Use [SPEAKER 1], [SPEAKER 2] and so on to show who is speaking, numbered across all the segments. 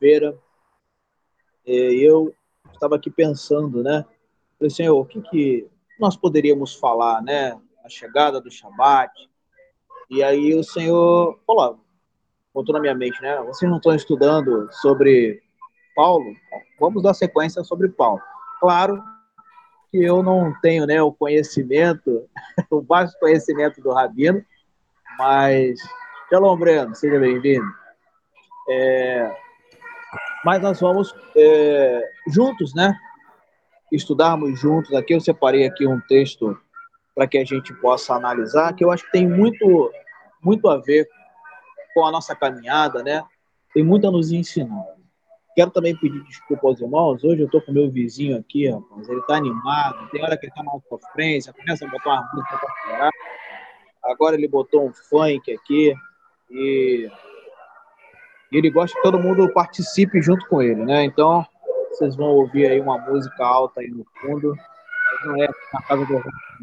[SPEAKER 1] segunda-feira, é, eu estava aqui pensando, né? Falei, Senhor, o que, que nós poderíamos falar, né? A chegada do Shabat. E aí o Senhor falou, botou na minha mente, né? Vocês não estão estudando sobre Paulo? Vamos dar sequência sobre Paulo. Claro que eu não tenho né, o conhecimento, o vasto conhecimento do Rabino, mas, Shalom Breno, seja bem-vindo. É, mas nós vamos é, juntos, né? Estudarmos juntos aqui. Eu separei aqui um texto para que a gente possa analisar, que eu acho que tem muito, muito a ver com a nossa caminhada, né? Tem muito a nos ensinar. Quero também pedir desculpa aos irmãos. Hoje eu estou com meu vizinho aqui, rapaz. Ele está animado. Tem hora que ele está na sofrência, começa a botar uma música para chorar. Agora ele botou um funk aqui e ele gosta que todo mundo participe junto com ele, né? Então vocês vão ouvir aí uma música alta aí no fundo. Não é na casa do,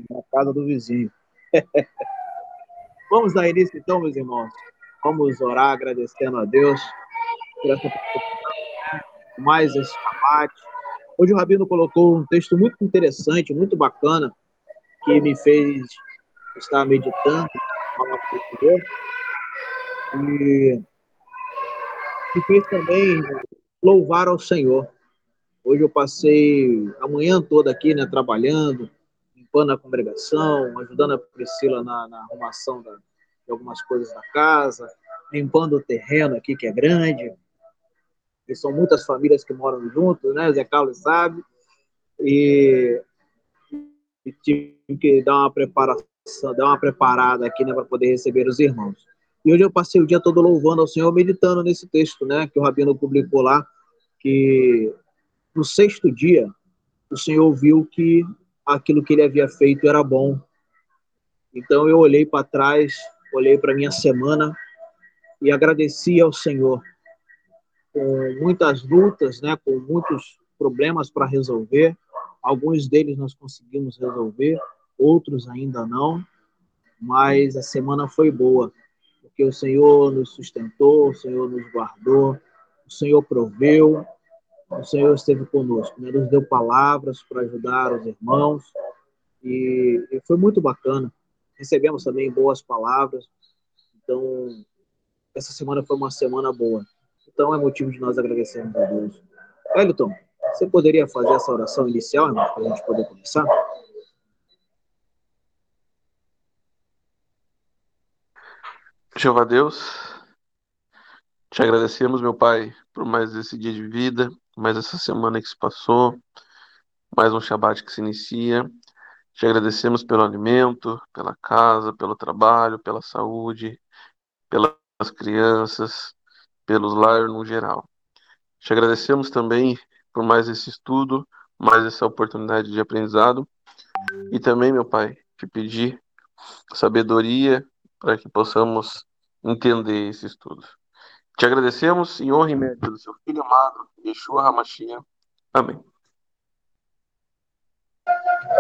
[SPEAKER 1] na casa do vizinho. Vamos dar início então, meus irmãos. Vamos orar agradecendo a Deus por essa mais esse debate. Hoje o Rabino colocou um texto muito interessante, muito bacana, que me fez estar meditando, falar com o Senhor, e me fez também louvar ao Senhor. Hoje eu passei a manhã toda aqui, né, trabalhando, limpando a congregação, ajudando a Priscila na, na arrumação da, de algumas coisas da casa, limpando o terreno aqui, que é grande, que são muitas famílias que moram juntos, né? Zé Carlos sabe. E, e tive que dar uma preparação, dar uma preparada aqui, né, para poder receber os irmãos. E hoje eu passei o dia todo louvando ao Senhor, meditando nesse texto, né, que o Rabino publicou lá, que no sexto dia o Senhor viu que aquilo que ele havia feito era bom. Então eu olhei para trás, olhei para minha semana e agradeci ao Senhor com muitas lutas, né, com muitos problemas para resolver. Alguns deles nós conseguimos resolver, outros ainda não, mas a semana foi boa, porque o Senhor nos sustentou, o Senhor nos guardou, o Senhor proveu, o Senhor esteve conosco, né? nos deu palavras para ajudar os irmãos, e, e foi muito bacana. Recebemos também boas palavras, então essa semana foi uma semana boa. Então é motivo de nós agradecermos a Deus. Wellington, você poderia fazer essa oração inicial, irmão, para a gente poder começar?
[SPEAKER 2] Jeová Deus, te agradecemos, meu Pai, por mais esse dia de vida, mais essa semana que se passou, mais um Shabat que se inicia. Te agradecemos pelo alimento, pela casa, pelo trabalho, pela saúde, pelas crianças, pelos lar no geral. Te agradecemos também por mais esse estudo, mais essa oportunidade de aprendizado. E também, meu Pai, te pedir sabedoria para que possamos entender esse estudo. Te agradecemos em honra e mérito do seu Filho amado, Yeshua Hamashia. Amém.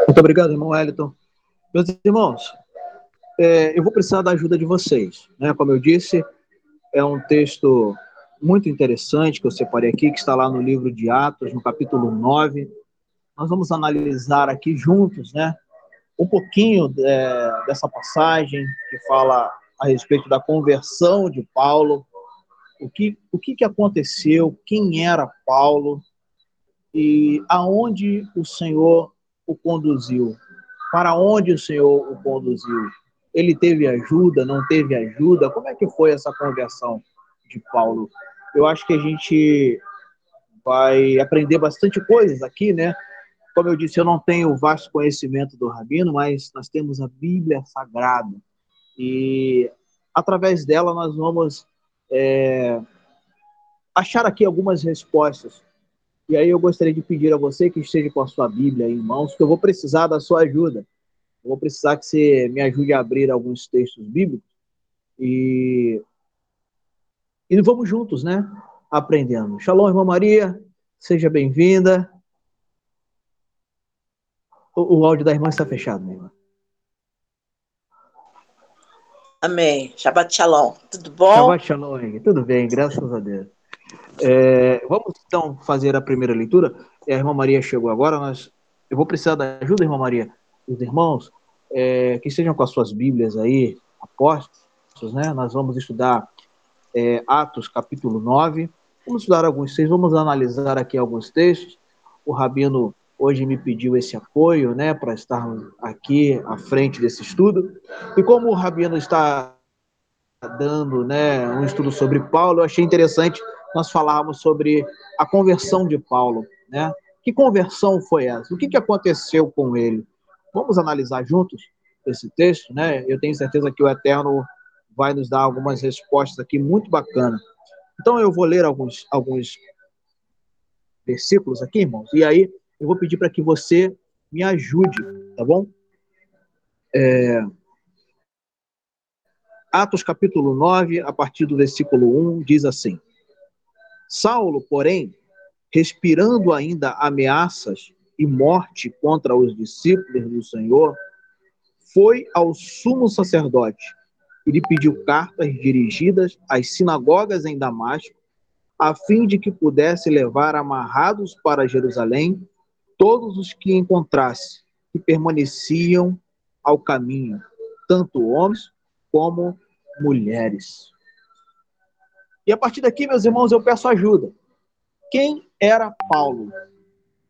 [SPEAKER 1] Muito obrigado, irmão Wellington. Meus irmãos, é, eu vou precisar da ajuda de vocês. Né? Como eu disse, é um texto muito interessante que eu separei aqui, que está lá no livro de Atos, no capítulo 9. Nós vamos analisar aqui juntos, né, um pouquinho é, dessa passagem que fala a respeito da conversão de Paulo, o que, o que, que aconteceu, quem era Paulo e aonde o Senhor o conduziu, para onde o Senhor o conduziu ele teve ajuda, não teve ajuda? Como é que foi essa conversão de Paulo? Eu acho que a gente vai aprender bastante coisas aqui, né? Como eu disse, eu não tenho vasto conhecimento do Rabino, mas nós temos a Bíblia Sagrada. E através dela nós vamos é, achar aqui algumas respostas. E aí eu gostaria de pedir a você que esteja com a sua Bíblia em mãos, que eu vou precisar da sua ajuda vou precisar que você me ajude a abrir alguns textos bíblicos e, e vamos juntos, né? Aprendendo. Shalom, irmã Maria, seja bem-vinda. O, o, áudio da irmã está fechado, minha irmã.
[SPEAKER 3] Amém. Shabbat Shalom. Tudo bom?
[SPEAKER 1] Shabbat Shalom, tudo bem, graças a Deus. É, vamos então fazer a primeira leitura. A irmã Maria chegou agora, mas eu vou precisar da ajuda, irmã Maria, dos irmãos, é, que estejam com as suas Bíblias aí, apóstolos, né? Nós vamos estudar é, Atos capítulo 9. Vamos estudar alguns textos, vamos analisar aqui alguns textos. O Rabino hoje me pediu esse apoio, né, para estar aqui à frente desse estudo. E como o Rabino está dando, né, um estudo sobre Paulo, eu achei interessante nós falarmos sobre a conversão de Paulo, né? Que conversão foi essa? O que, que aconteceu com ele? Vamos analisar juntos esse texto, né? Eu tenho certeza que o Eterno vai nos dar algumas respostas aqui muito bacanas. Então eu vou ler alguns, alguns versículos aqui, irmãos, e aí eu vou pedir para que você me ajude, tá bom? É... Atos capítulo 9, a partir do versículo 1, diz assim: Saulo, porém, respirando ainda ameaças e morte contra os discípulos do Senhor, foi ao sumo sacerdote e lhe pediu cartas dirigidas às sinagogas em Damasco, a fim de que pudesse levar amarrados para Jerusalém todos os que encontrasse que permaneciam ao caminho, tanto homens como mulheres. E a partir daqui, meus irmãos, eu peço ajuda. Quem era Paulo?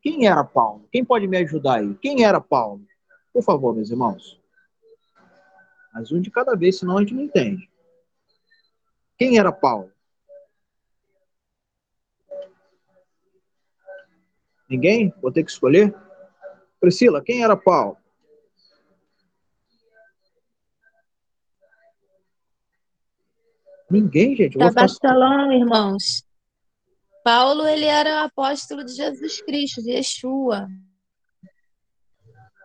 [SPEAKER 1] Quem era Paulo? Quem pode me ajudar aí? Quem era Paulo? Por favor, meus irmãos. Mas um de cada vez, senão a gente não entende. Quem era Paulo? Ninguém? Vou ter que escolher? Priscila, quem era Paulo? Ninguém, gente.
[SPEAKER 3] Da Bastalão, irmãos. Paulo, ele era apóstolo de Jesus Cristo, de Yeshua.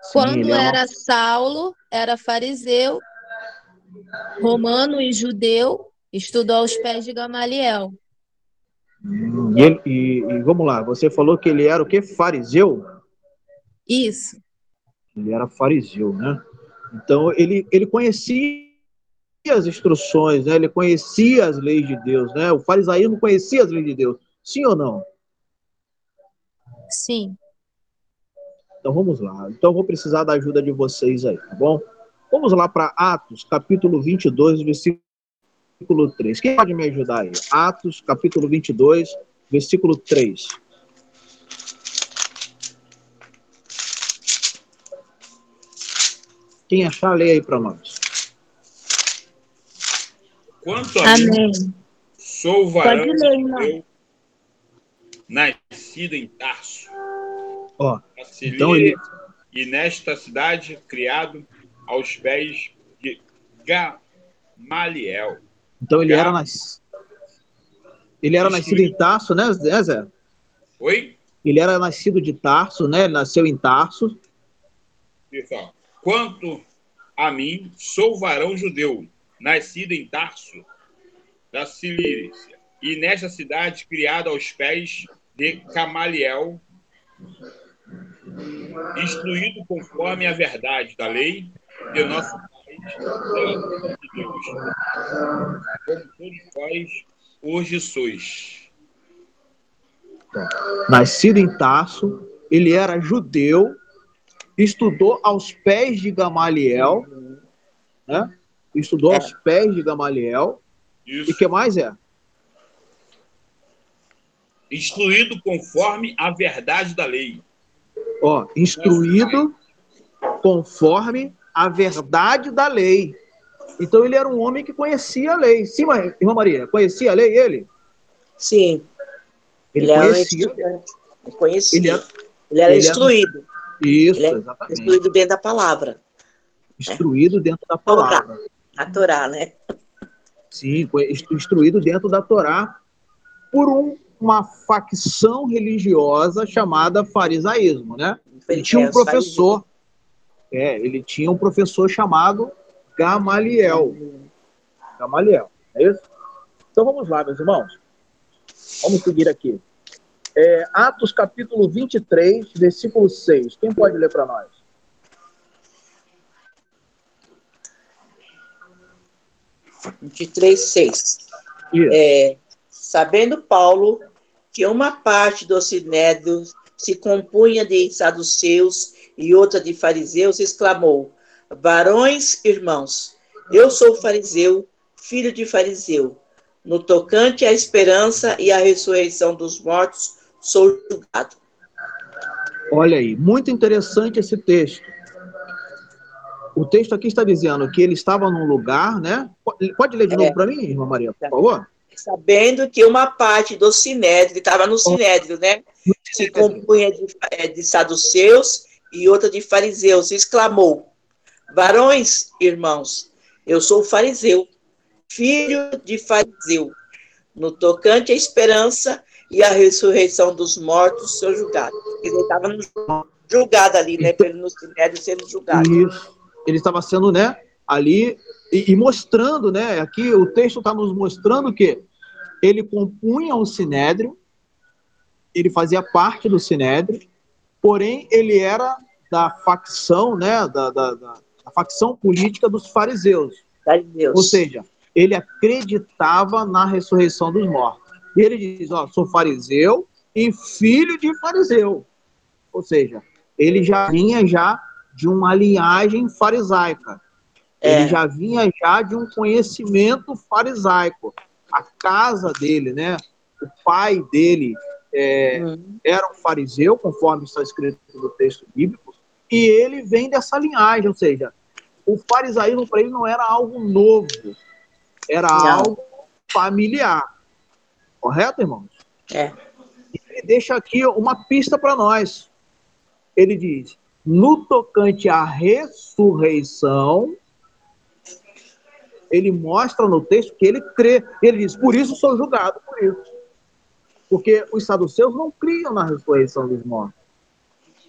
[SPEAKER 3] Sim, Quando era... era Saulo, era fariseu, romano e judeu, estudou aos pés de Gamaliel.
[SPEAKER 1] E, ele, e, e, vamos lá, você falou que ele era o que? Fariseu?
[SPEAKER 3] Isso.
[SPEAKER 1] Ele era fariseu, né? Então ele, ele conhecia as instruções, né? ele conhecia as leis de Deus, né? O farisaísmo conhecia as leis de Deus, sim ou não?
[SPEAKER 3] Sim.
[SPEAKER 1] Então vamos lá. Então eu vou precisar da ajuda de vocês aí, tá bom? Vamos lá para Atos, capítulo 22, versículo 3. Quem pode me ajudar aí? Atos, capítulo 22, versículo 3. Quem achar, leia aí para nós.
[SPEAKER 4] Quanto a Amém. mim, sou varão ler, nascido em Tarso.
[SPEAKER 1] Ó, então ele...
[SPEAKER 4] E nesta cidade, criado aos pés de Gamaliel.
[SPEAKER 1] Então ele era nas... Ele era nascido em Tarso, né, Zé?
[SPEAKER 4] Oi?
[SPEAKER 1] Ele era nascido de Tarso, né? Ele nasceu em Tarso.
[SPEAKER 4] Pessoal, quanto a mim, sou varão judeu, nascido em Tarso, da Cilícia, e nesta cidade criada aos pés de Camaliel, instruído conforme a verdade da lei de nosso Pai, de Deus, como todos vós hoje sois.
[SPEAKER 1] Nascido em Tarso, ele era judeu, estudou aos pés de Gamaliel, né? estudou é. aos pés de Gamaliel. Isso. E que mais é?
[SPEAKER 4] Instruído conforme a verdade da lei.
[SPEAKER 1] Ó, instruído conforme a verdade da lei. Então ele era um homem que conhecia a lei. Sim, irmã Maria, conhecia a lei ele?
[SPEAKER 5] Sim.
[SPEAKER 1] Ele, ele conhecia.
[SPEAKER 5] Era um ele conhecia. Ele era, ele era ele instruído.
[SPEAKER 1] Era... Isso, ele exatamente.
[SPEAKER 5] Instruído dentro da palavra.
[SPEAKER 1] Instruído dentro da palavra.
[SPEAKER 5] A Torá, né?
[SPEAKER 1] Sim, instruído dentro da Torá por um, uma facção religiosa chamada farisaísmo, né? Ele tinha um professor, é, ele tinha um professor chamado Gamaliel. Gamaliel, é isso? Então vamos lá, meus irmãos. Vamos seguir aqui. É, Atos capítulo 23, versículo 6. Quem pode ler para nós?
[SPEAKER 5] 23, 6. É, sabendo Paulo que uma parte do sinédrio se compunha de saduceus e outra de fariseus, exclamou: Varões, irmãos, eu sou fariseu, filho de fariseu. No tocante à esperança e à ressurreição dos mortos, sou julgado.
[SPEAKER 1] Olha aí, muito interessante esse texto. O texto aqui está dizendo que ele estava num lugar, né? Pode ler de novo é. para mim, irmã Maria, por favor?
[SPEAKER 5] Sabendo que uma parte do sinédrio, estava no sinédrio, né? Se compunha de, é, de saduceus e outra de fariseus, exclamou: Varões, irmãos, eu sou fariseu, filho de fariseu. No tocante à esperança e à ressurreição dos mortos, sou julgado. Ele estava julgado ali, né? Pelo sinédrio sendo julgado.
[SPEAKER 1] Isso ele estava sendo, né, ali e, e mostrando, né, aqui o texto está nos mostrando que ele compunha um sinédrio, ele fazia parte do sinédrio, porém ele era da facção, né, da, da, da, da facção política dos fariseus. Ou seja, ele acreditava na ressurreição dos mortos. E ele diz, ó, sou fariseu e filho de fariseu. Ou seja, ele já vinha já de uma linhagem farisaica. É. Ele já vinha já de um conhecimento farisaico. A casa dele, né? O pai dele é, uhum. era um fariseu, conforme está escrito no texto bíblico, e ele vem dessa linhagem, ou seja, o farisaísmo para ele não era algo novo, era não. algo familiar. Correto, irmãos?
[SPEAKER 5] É.
[SPEAKER 1] Ele deixa aqui uma pista para nós. Ele diz: no tocante à ressurreição, ele mostra no texto que ele crê. Ele diz: Por isso sou julgado por isso. Porque os saduceus não criam na ressurreição dos mortos.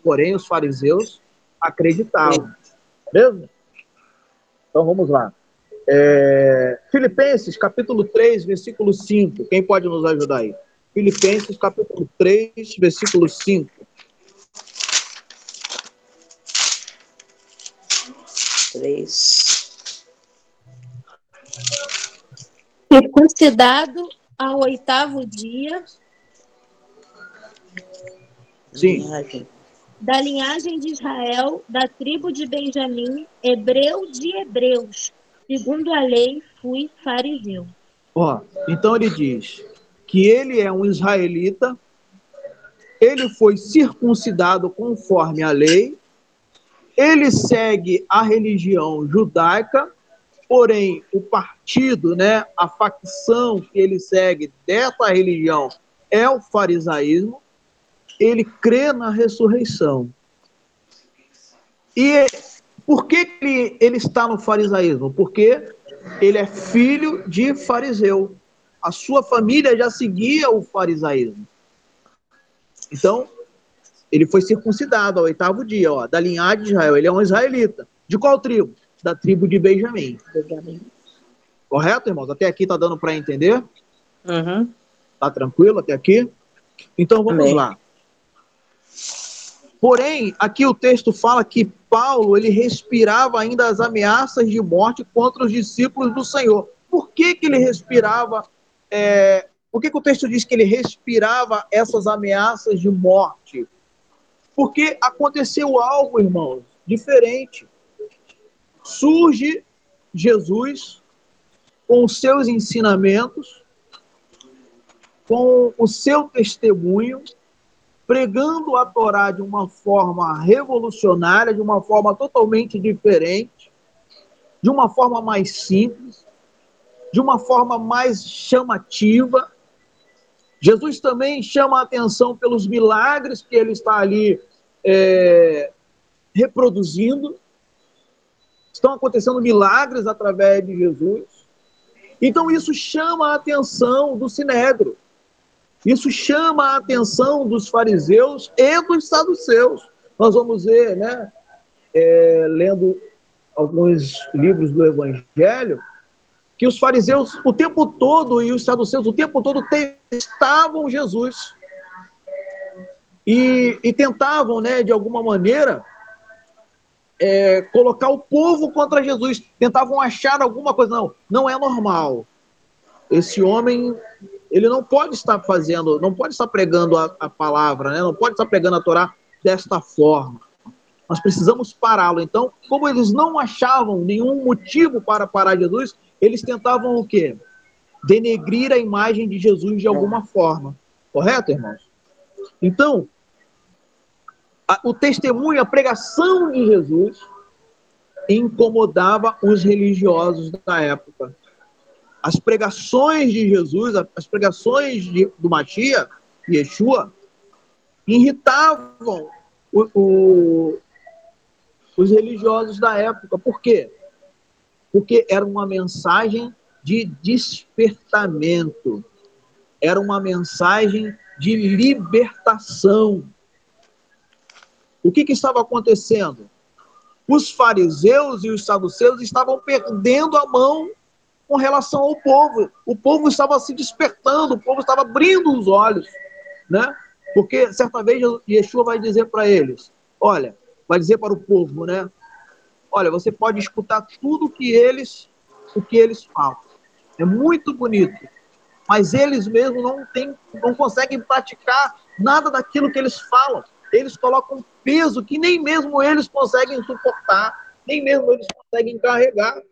[SPEAKER 1] Porém, os fariseus acreditavam. Beleza? Então vamos lá. É... Filipenses, capítulo 3, versículo 5. Quem pode nos ajudar aí? Filipenses, capítulo 3, versículo 5.
[SPEAKER 5] 3.
[SPEAKER 3] Circuncidado ao oitavo dia.
[SPEAKER 1] Sim.
[SPEAKER 3] Da linhagem de Israel, da tribo de Benjamim, hebreu de hebreus. Segundo a lei, fui fariseu.
[SPEAKER 1] Ó, então ele diz que ele é um israelita, ele foi circuncidado conforme a lei, ele segue a religião judaica, porém o partido, né, a facção que ele segue dessa religião é o farisaísmo. Ele crê na ressurreição. E por que ele, ele está no farisaísmo? Porque ele é filho de fariseu. A sua família já seguia o farisaísmo. Então, ele foi circuncidado ao oitavo dia, ó, da linhagem de Israel. Ele é um israelita. De qual tribo? Da tribo de Benjamim. Benjamim. Correto, irmãos? Até aqui tá dando para entender?
[SPEAKER 5] Uhum.
[SPEAKER 1] Tá tranquilo até aqui? Então vamos Amém. lá. Porém, aqui o texto fala que Paulo ele respirava ainda as ameaças de morte contra os discípulos do Senhor. Por que, que ele respirava? É, por que, que o texto diz que ele respirava essas ameaças de morte? Porque aconteceu algo, irmãos, diferente. Surge Jesus com os seus ensinamentos, com o seu testemunho, pregando a Torá de uma forma revolucionária, de uma forma totalmente diferente, de uma forma mais simples, de uma forma mais chamativa, Jesus também chama a atenção pelos milagres que ele está ali é, reproduzindo. Estão acontecendo milagres através de Jesus. Então, isso chama a atenção do sinédrio. Isso chama a atenção dos fariseus e dos saduceus. Nós vamos ver, né, é, lendo alguns livros do Evangelho, que os fariseus o tempo todo e os saduceus o tempo todo testavam Jesus e, e tentavam, né, de alguma maneira, é, colocar o povo contra Jesus, tentavam achar alguma coisa. Não, não é normal. Esse homem, ele não pode estar fazendo, não pode estar pregando a, a palavra, né? não pode estar pregando a Torá desta forma. Nós precisamos pará-lo. Então, como eles não achavam nenhum motivo para parar Jesus, eles tentavam o quê? Denegrir a imagem de Jesus de alguma forma. Correto, irmãos? Então, o testemunho, a pregação de Jesus incomodava os religiosos da época. As pregações de Jesus, as pregações de, do Machia, Yeshua, irritavam o, o, os religiosos da época. Por quê? Porque era uma mensagem de despertamento, era uma mensagem de libertação. O que, que estava acontecendo? Os fariseus e os saduceus estavam perdendo a mão com relação ao povo. O povo estava se despertando, o povo estava abrindo os olhos, né? Porque certa vez Yeshua vai dizer para eles: olha, vai dizer para o povo, né? Olha, você pode escutar tudo que eles, o que eles falam. É muito bonito, mas eles mesmos não têm, não conseguem praticar nada daquilo que eles falam. Eles colocam peso que nem mesmo eles conseguem suportar, nem mesmo eles conseguem carregar.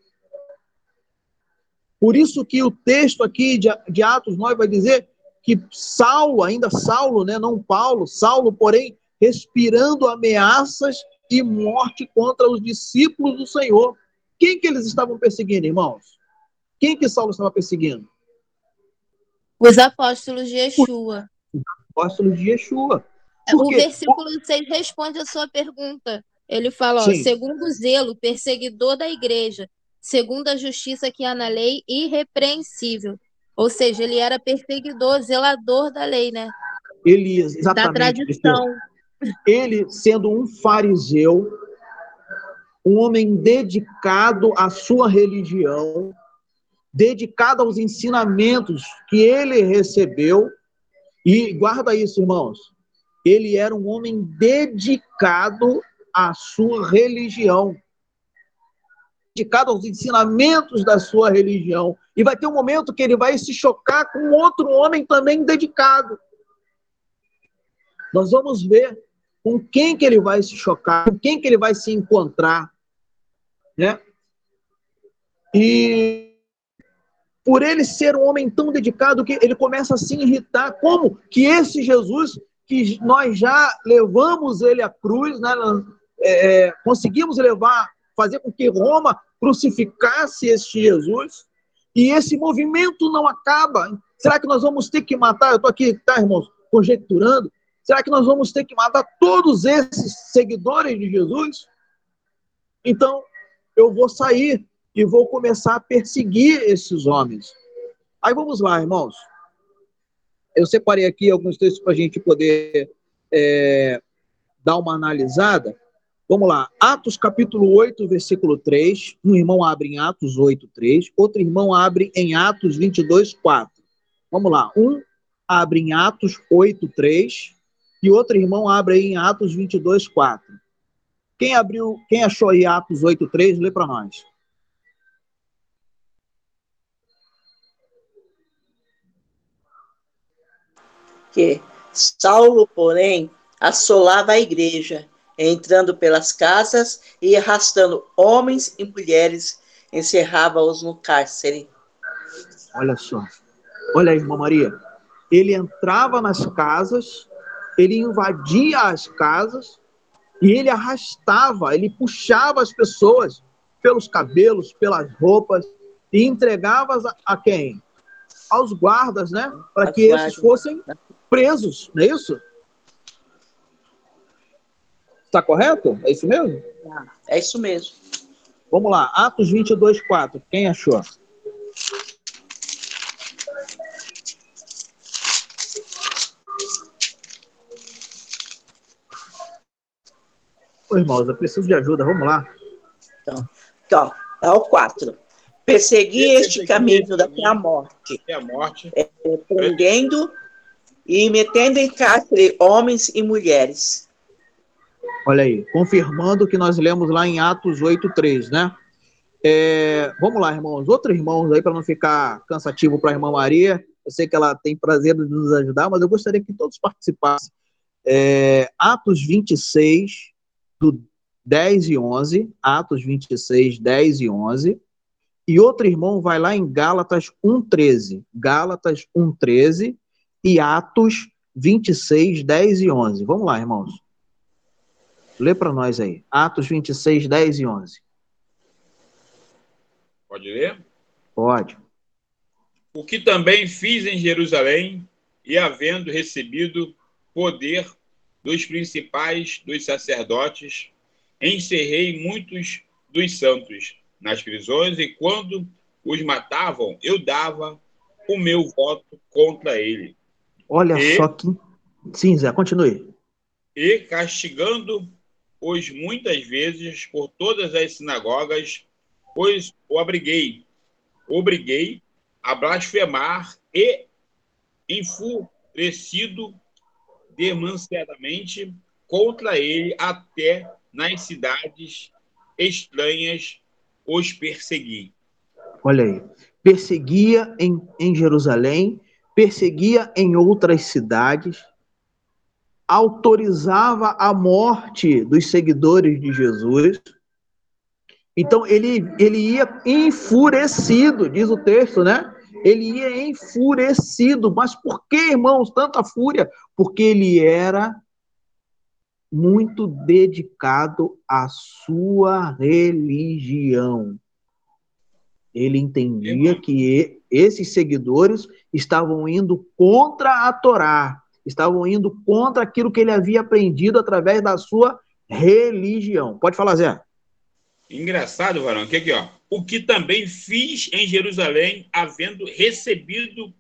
[SPEAKER 1] Por isso que o texto aqui de, Atos 9 vai dizer que Saulo, ainda Saulo, né, não Paulo, Saulo, porém, respirando ameaças e morte contra os discípulos do Senhor. Quem que eles estavam perseguindo, irmãos? Quem que Saulo estava perseguindo?
[SPEAKER 3] Os apóstolos de Yeshua.
[SPEAKER 1] Os apóstolos de Yeshua.
[SPEAKER 3] O versículo 6 responde a sua pergunta. Ele fala, ó, segundo o zelo, perseguidor da igreja, segundo a justiça que há na lei, irrepreensível. Ou seja, ele era perseguidor, zelador da lei, né?
[SPEAKER 1] Elias, exatamente.
[SPEAKER 3] Da tradição.
[SPEAKER 1] Ele, sendo um fariseu, um homem dedicado à sua religião, dedicado aos ensinamentos que ele recebeu, e guarda isso, irmãos, ele era um homem dedicado à sua religião, dedicado aos ensinamentos da sua religião. E vai ter um momento que ele vai se chocar com outro homem também dedicado. Nós vamos ver com quem que ele vai se chocar, com quem que ele vai se encontrar, né? E por ele ser um homem tão dedicado que ele começa a se irritar, como que esse Jesus que nós já levamos ele à cruz, né? É, é, conseguimos levar, fazer com que Roma crucificasse este Jesus, e esse movimento não acaba. Será que nós vamos ter que matar? Eu estou aqui, tá, irmãos, conjecturando. Será que nós vamos ter que matar todos esses seguidores de Jesus? Então, eu vou sair e vou começar a perseguir esses homens. Aí vamos lá, irmãos. Eu separei aqui alguns textos para a gente poder é, dar uma analisada. Vamos lá. Atos capítulo 8, versículo 3. Um irmão abre em Atos 8, 3. Outro irmão abre em Atos 22, 4. Vamos lá. Um abre em Atos 8, 3. E outro irmão abre em Atos 22, 4. Quem abriu, quem achou aí Atos 8, 3, lê para nós.
[SPEAKER 5] Que Saulo, porém, assolava a igreja, entrando pelas casas e arrastando homens e mulheres, encerrava-os no cárcere.
[SPEAKER 1] Olha só. Olha aí, irmã Maria. Ele entrava nas casas, ele invadia as casas e ele arrastava, ele puxava as pessoas pelos cabelos, pelas roupas e entregava a, a quem? Aos guardas, né? Para que esses fossem presos, não é isso? Está correto? É isso mesmo?
[SPEAKER 5] É isso mesmo.
[SPEAKER 1] Vamos lá, Atos 22, 4. Quem achou? Ô, irmãos, eu preciso de ajuda, vamos lá.
[SPEAKER 5] Então, então é o 4. Perseguir este caminho até a morte.
[SPEAKER 4] Até a morte.
[SPEAKER 5] É, prendendo e metendo em cárcere homens e mulheres.
[SPEAKER 1] Olha aí, confirmando o que nós lemos lá em Atos 8:3, né? É, vamos lá, irmãos. Outros irmãos aí, para não ficar cansativo para a irmã Maria, Eu sei que ela tem prazer de nos ajudar, mas eu gostaria que todos participassem. É, Atos 26, do 10 e 11. Atos 26, 10 e 11. E outro irmão vai lá em Gálatas 1,13. Gálatas 1,13 e Atos 26, 10 e 11. Vamos lá, irmãos. Lê para nós aí. Atos 26, 10 e 11.
[SPEAKER 4] Pode ler?
[SPEAKER 1] Pode.
[SPEAKER 4] O que também fiz em Jerusalém, e havendo recebido poder dos principais dos sacerdotes, encerrei muitos dos santos nas prisões, e quando os matavam, eu dava o meu voto contra ele.
[SPEAKER 1] Olha e, só que. Sim, Zé, continue.
[SPEAKER 4] E castigando-os muitas vezes por todas as sinagogas, pois o abriguei, obriguei a blasfemar e, enfurecido demasiadamente contra ele, até nas cidades estranhas os persegui.
[SPEAKER 1] Olha aí, perseguia em, em Jerusalém, perseguia em outras cidades, autorizava a morte dos seguidores de Jesus. Então ele, ele ia enfurecido, diz o texto, né? Ele ia enfurecido. Mas por que, irmãos, tanta fúria? Porque ele era muito dedicado à sua religião. Ele entendia que esses seguidores estavam indo contra a Torá, estavam indo contra aquilo que ele havia aprendido através da sua religião. Pode falar, Zé.
[SPEAKER 4] Engraçado, varão, que aqui, ó. O que também fiz em Jerusalém, havendo recebido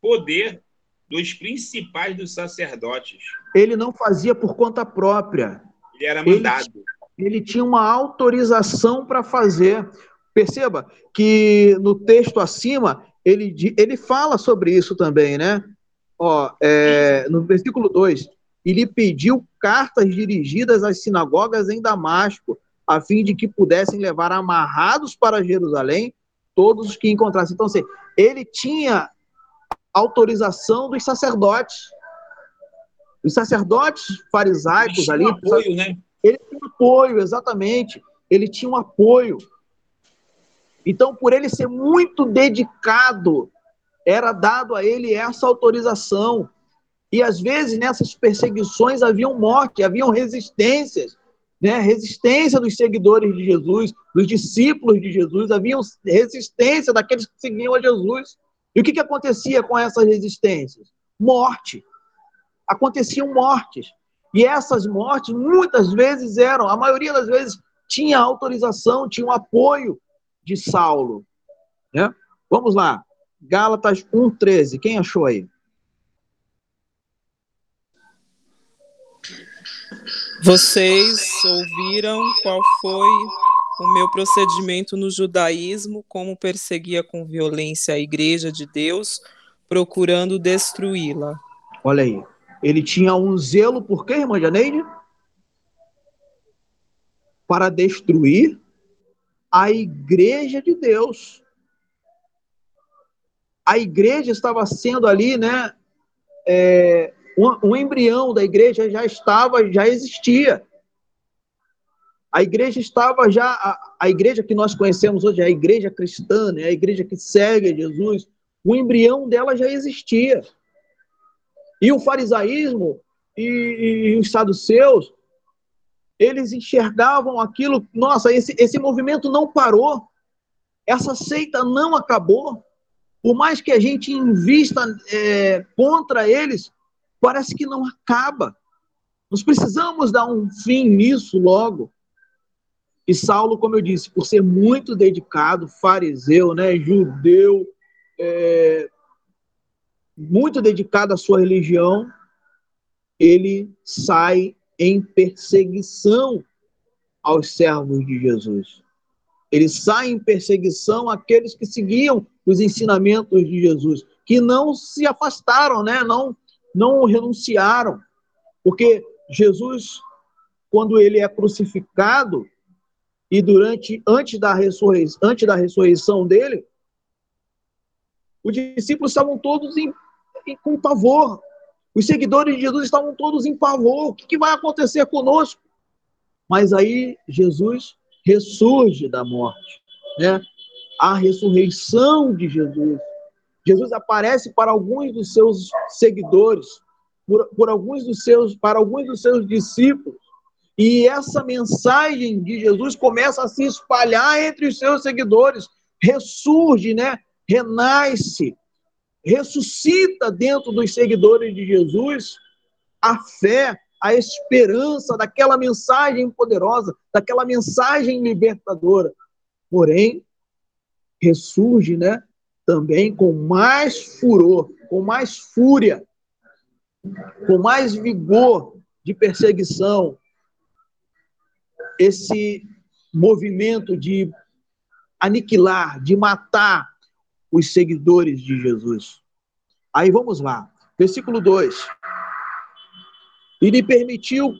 [SPEAKER 4] poder dos principais dos sacerdotes.
[SPEAKER 1] Ele não fazia por conta própria.
[SPEAKER 4] Ele era mandado.
[SPEAKER 1] Ele, ele tinha uma autorização para fazer. Perceba que no texto acima, ele, ele fala sobre isso também, né? Ó, é, no versículo 2, ele pediu cartas dirigidas às sinagogas em Damasco, a fim de que pudessem levar amarrados para Jerusalém todos os que encontrassem. Então, assim, ele tinha autorização dos sacerdotes. Os sacerdotes farisaicos ali. Um
[SPEAKER 4] apoio, né?
[SPEAKER 1] Ele tinha um apoio, exatamente. Ele tinha um apoio. Então, por ele ser muito dedicado, era dado a ele essa autorização. E às vezes nessas perseguições haviam morte, haviam resistências né, resistência dos seguidores de Jesus, dos discípulos de Jesus, havia resistência daqueles que seguiam a Jesus. E o que, que acontecia com essas resistências? Morte. Aconteciam mortes. E essas mortes, muitas vezes, eram, a maioria das vezes, tinha autorização, tinha o apoio de Saulo. Né? Vamos lá. Gálatas 1,13. Quem achou aí?
[SPEAKER 6] Vocês ouviram qual foi o meu procedimento no judaísmo, como perseguia com violência a igreja de Deus, procurando destruí-la.
[SPEAKER 1] Olha aí. Ele tinha um zelo por quê, irmã Janeide? Para destruir a igreja de Deus. A igreja estava sendo ali, né, é, um, um embrião da igreja já estava, já existia. A igreja estava já, a, a, igreja que nós conhecemos hoje, a igreja cristã, né, a igreja que segue Jesus, o embrião dela já existia. E o farisaísmo e, e, e os saduceus, eles enxergavam aquilo, nossa, esse, esse movimento não parou, essa seita não acabou. Por mais que a gente invista é, contra eles, parece que não acaba. Nós precisamos dar um fim nisso logo. E Saulo, como eu disse, por ser muito dedicado, fariseu, né, judeu, é, muito dedicado à sua religião, ele sai em perseguição aos servos de Jesus. Ele sai em perseguição àqueles que seguiam os ensinamentos de Jesus, que não se afastaram, né? não não renunciaram, porque Jesus, quando ele é crucificado e durante antes da ressurreição, antes da ressurreição dele, Os discípulos estavam todos em, em, com pavor. Os seguidores de Jesus estavam todos em pavor. O que, vai acontecer conosco? Mas aí Jesus ressurge da morte, né? A ressurreição de Jesus. Jesus aparece para alguns dos seus seguidores, por, por alguns dos seus, para alguns dos seus discípulos. E essa mensagem de Jesus começa a se espalhar entre os seus seguidores, ressurge, né? Renasce, ressuscita dentro dos seguidores de Jesus a fé, a esperança daquela mensagem poderosa, daquela mensagem libertadora. Porém, ressurge, né? Também com mais furor, com mais fúria, com mais vigor de perseguição, esse movimento de aniquilar, de matar os seguidores de Jesus. Aí vamos lá, versículo 2. E lhe permitiu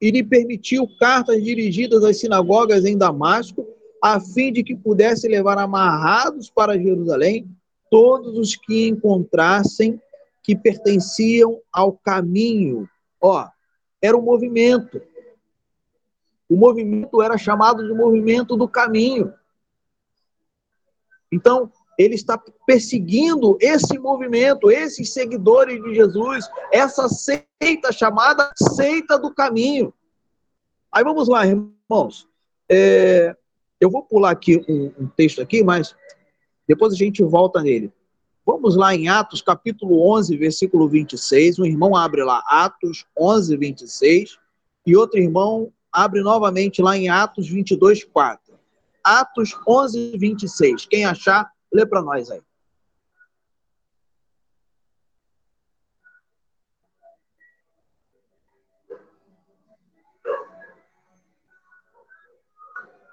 [SPEAKER 1] e lhe permitiu cartas dirigidas às sinagogas em Damasco, a fim de que pudesse levar amarrados para Jerusalém todos os que encontrassem que pertenciam ao caminho. Ó, era um movimento. O movimento era chamado de movimento do caminho. Então, ele está perseguindo esse movimento, esses seguidores de Jesus, essa seita chamada seita do caminho. Aí vamos lá, irmãos. É, eu vou pular aqui um, um, texto aqui, mas depois a gente volta nele. Vamos lá em Atos, capítulo 11, versículo 26. Um irmão abre lá, Atos 11, 26. E outro irmão abre novamente lá em Atos 22, 4. Atos 11, 26. Quem achar, Lê para nós aí.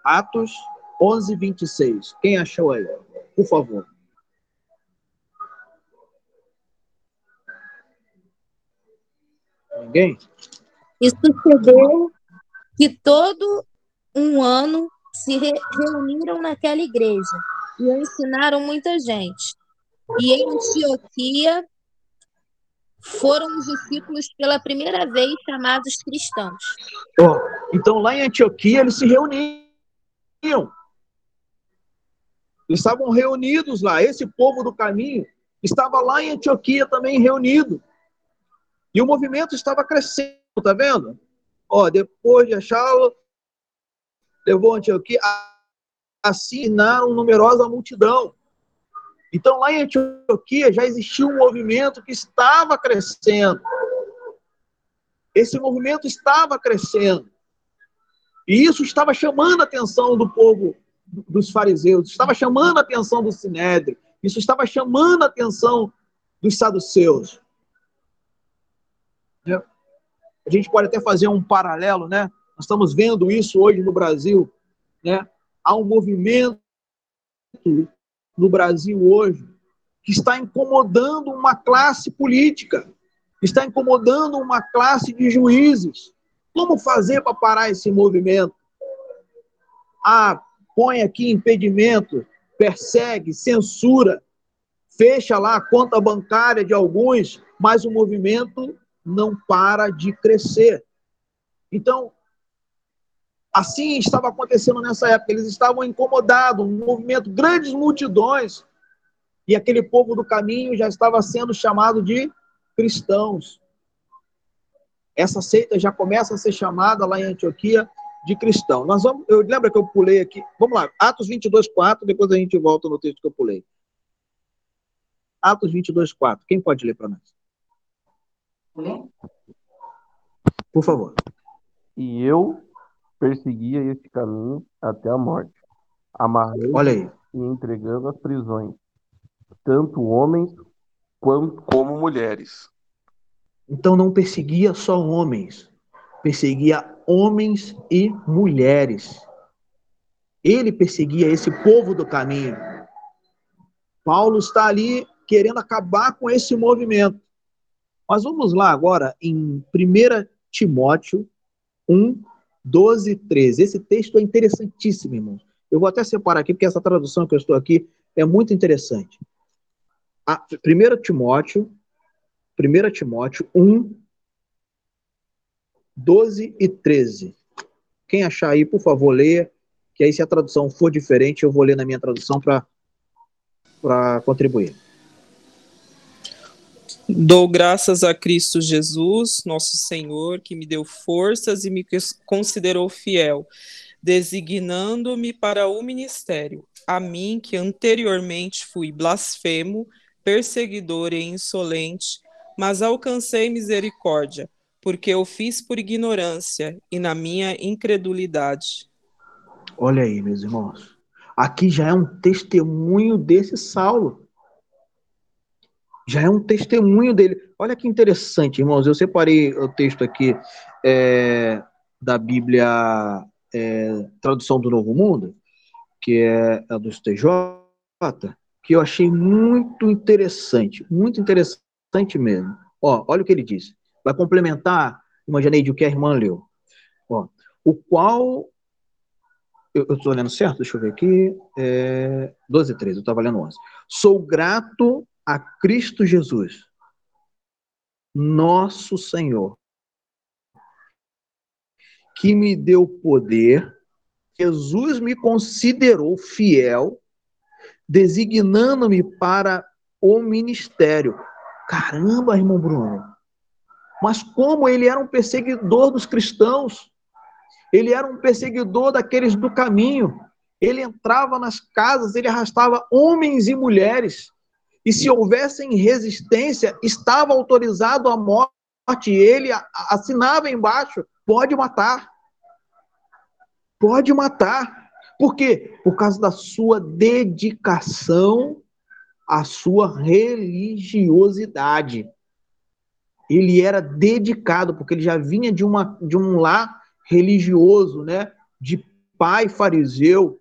[SPEAKER 1] Atos 11, 26. Quem achou aí? Por favor. Ninguém?
[SPEAKER 3] E sucedeu que todo um ano se reuniram naquela igreja e ensinaram muita gente. E em Antioquia foram os discípulos pela primeira vez chamados cristãos.
[SPEAKER 1] Oh, então lá em Antioquia eles se reuniam. Estavam reunidos lá. Esse povo do caminho estava lá em Antioquia também reunido. E o movimento estava crescendo, tá vendo? Ó, depois de achá-lo, levou Antioquia assinaram numerosa multidão. Então, lá em Antioquia já existia um movimento que estava crescendo. Esse movimento estava crescendo. E isso estava chamando a atenção do povo dos fariseus, estava chamando a atenção do sinédrio, isso estava chamando a atenção dos saduceus. A gente pode até fazer um paralelo, né? Nós estamos vendo isso hoje no Brasil, né? Há um movimento no Brasil hoje que está incomodando uma classe política, está incomodando uma classe de juízes. Como fazer para parar esse movimento? Ah, põe aqui impedimento, persegue, censura, fecha lá a conta bancária de alguns, mas o movimento não para de crescer. Então, Assim estava acontecendo nessa época. Eles estavam incomodados, um movimento, grandes multidões, e aquele povo do caminho já estava sendo chamado de cristãos. Essa seita já começa a ser chamada lá em Antioquia de cristão. Nós vamos, eu lembro que eu pulei aqui. Vamos lá, Atos 22, 4, depois a gente volta no texto que eu pulei. Atos 22, 4. Quem pode ler para nós? Por favor.
[SPEAKER 2] E eu perseguia este caminho até a morte, amarrando
[SPEAKER 1] Olha aí.
[SPEAKER 2] e entregando às prisões, tanto homens quanto, como mulheres.
[SPEAKER 1] Então não perseguia só homens, perseguia homens e mulheres. Ele perseguia esse povo do caminho. Paulo está ali querendo acabar com esse movimento. Mas vamos lá agora em 1 Timóteo 1, 12, 13. Esse texto é interessantíssimo, irmão. Eu vou até separar aqui, porque essa tradução que eu estou aqui é muito interessante. 1 Timóteo, 1 Timóteo 1, 12 e 13. Quem achar aí, por favor, leia, que aí se a tradução for diferente, eu vou ler na minha tradução para contribuir.
[SPEAKER 6] Dou graças a Cristo Jesus, nosso Senhor, que me deu forças e me considerou fiel, designando-me para o ministério, a mim que anteriormente fui blasfemo, perseguidor e insolente, mas alcancei misericórdia, porque eu fiz por ignorância e na minha incredulidade.
[SPEAKER 1] Olha aí, meus irmãos. Aqui já é um testemunho desse Saulo. Já é um testemunho dele. Olha que interessante, irmãos. Eu separei o texto aqui é, da Bíblia, é, tradução do Novo Mundo, que é a dos TJ, que eu achei muito interessante, muito interessante mesmo. Ó, olha o que ele diz. Vai complementar, imaginei de o que a irmã leu. Ó, o qual. Eu estou lendo certo? Deixa eu ver aqui. É, 12 e 13, eu estava lendo 11. Sou grato a Cristo Jesus, nosso Senhor, que me deu poder. Jesus me considerou fiel, designando-me para o ministério. Caramba, irmão Bruno. Mas como ele era um perseguidor dos cristãos, ele era um perseguidor daqueles do caminho. Ele entrava nas casas, ele arrastava homens e mulheres. E se houvessem resistência, estava autorizado a morte. Ele assinava embaixo: pode matar. Pode matar. Por quê? Por causa da sua dedicação à sua religiosidade ele era dedicado, porque ele já vinha de, uma, de um lar religioso, né? de pai fariseu,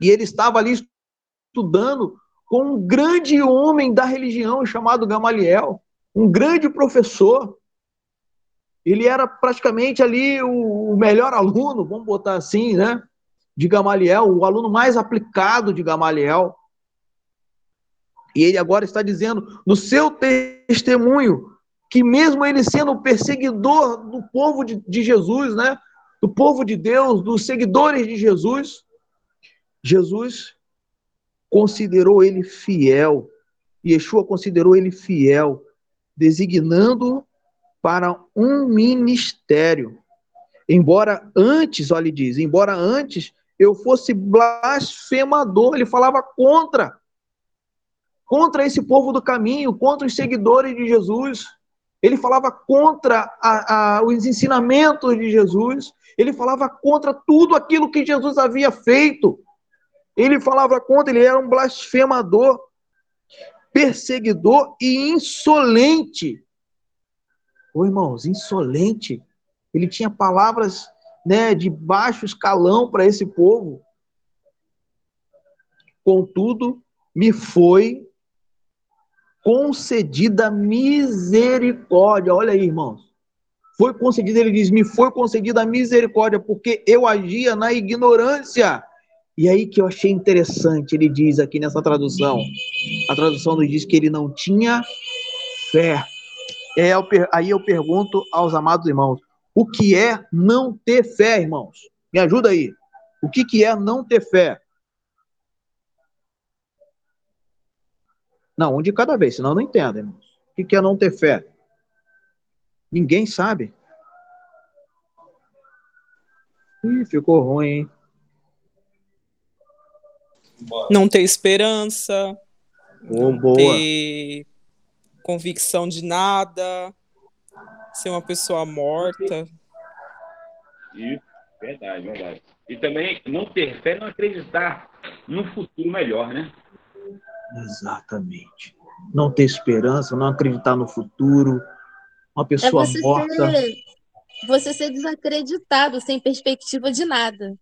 [SPEAKER 1] e ele estava ali estudando com um grande homem da religião chamado Gamaliel, um grande professor. Ele era praticamente ali o, melhor aluno, vamos botar assim, né? De Gamaliel, o aluno mais aplicado de Gamaliel. E ele agora está dizendo no seu testemunho que mesmo ele sendo perseguidor do povo de, de Jesus, né? Do povo de Deus, dos seguidores de Jesus, Jesus considerou ele fiel. Yeshua considerou ele fiel, designando para um ministério. Embora antes, olha, ele diz, embora antes eu fosse blasfemador, ele falava contra contra esse povo do caminho, contra os seguidores de Jesus. Ele falava contra a, a, os ensinamentos de Jesus. Ele falava contra tudo aquilo que Jesus havia feito. Ele falava contra, ele era um blasfemador, perseguidor e insolente. Ô irmãos, insolente. Ele tinha palavras né, de baixo escalão para esse povo. Contudo, me foi concedida misericórdia. Olha aí, irmãos. Foi concedida, ele diz, me foi concedida misericórdia, porque eu agia na ignorância. E aí que eu achei interessante, ele diz aqui nessa tradução. A tradução nos diz que ele não tinha fé. É, aí eu pergunto aos amados irmãos, o que é não ter fé, irmãos? Me ajuda aí. O que, que é não ter fé? Não, um de cada vez, senão não entendem, irmãos. O que é não ter fé? Ninguém sabe. Ih, ficou ruim, hein?
[SPEAKER 6] Não ter esperança.
[SPEAKER 1] Oh,
[SPEAKER 6] não
[SPEAKER 1] boa.
[SPEAKER 6] ter convicção de nada. Ser uma pessoa morta.
[SPEAKER 4] Isso, verdade, verdade. E também não ter fé, não acreditar no futuro melhor, né?
[SPEAKER 1] Exatamente. Não ter esperança, não acreditar no futuro, uma pessoa
[SPEAKER 3] é você
[SPEAKER 1] morta.
[SPEAKER 3] Ser, você ser desacreditado, sem perspectiva de nada.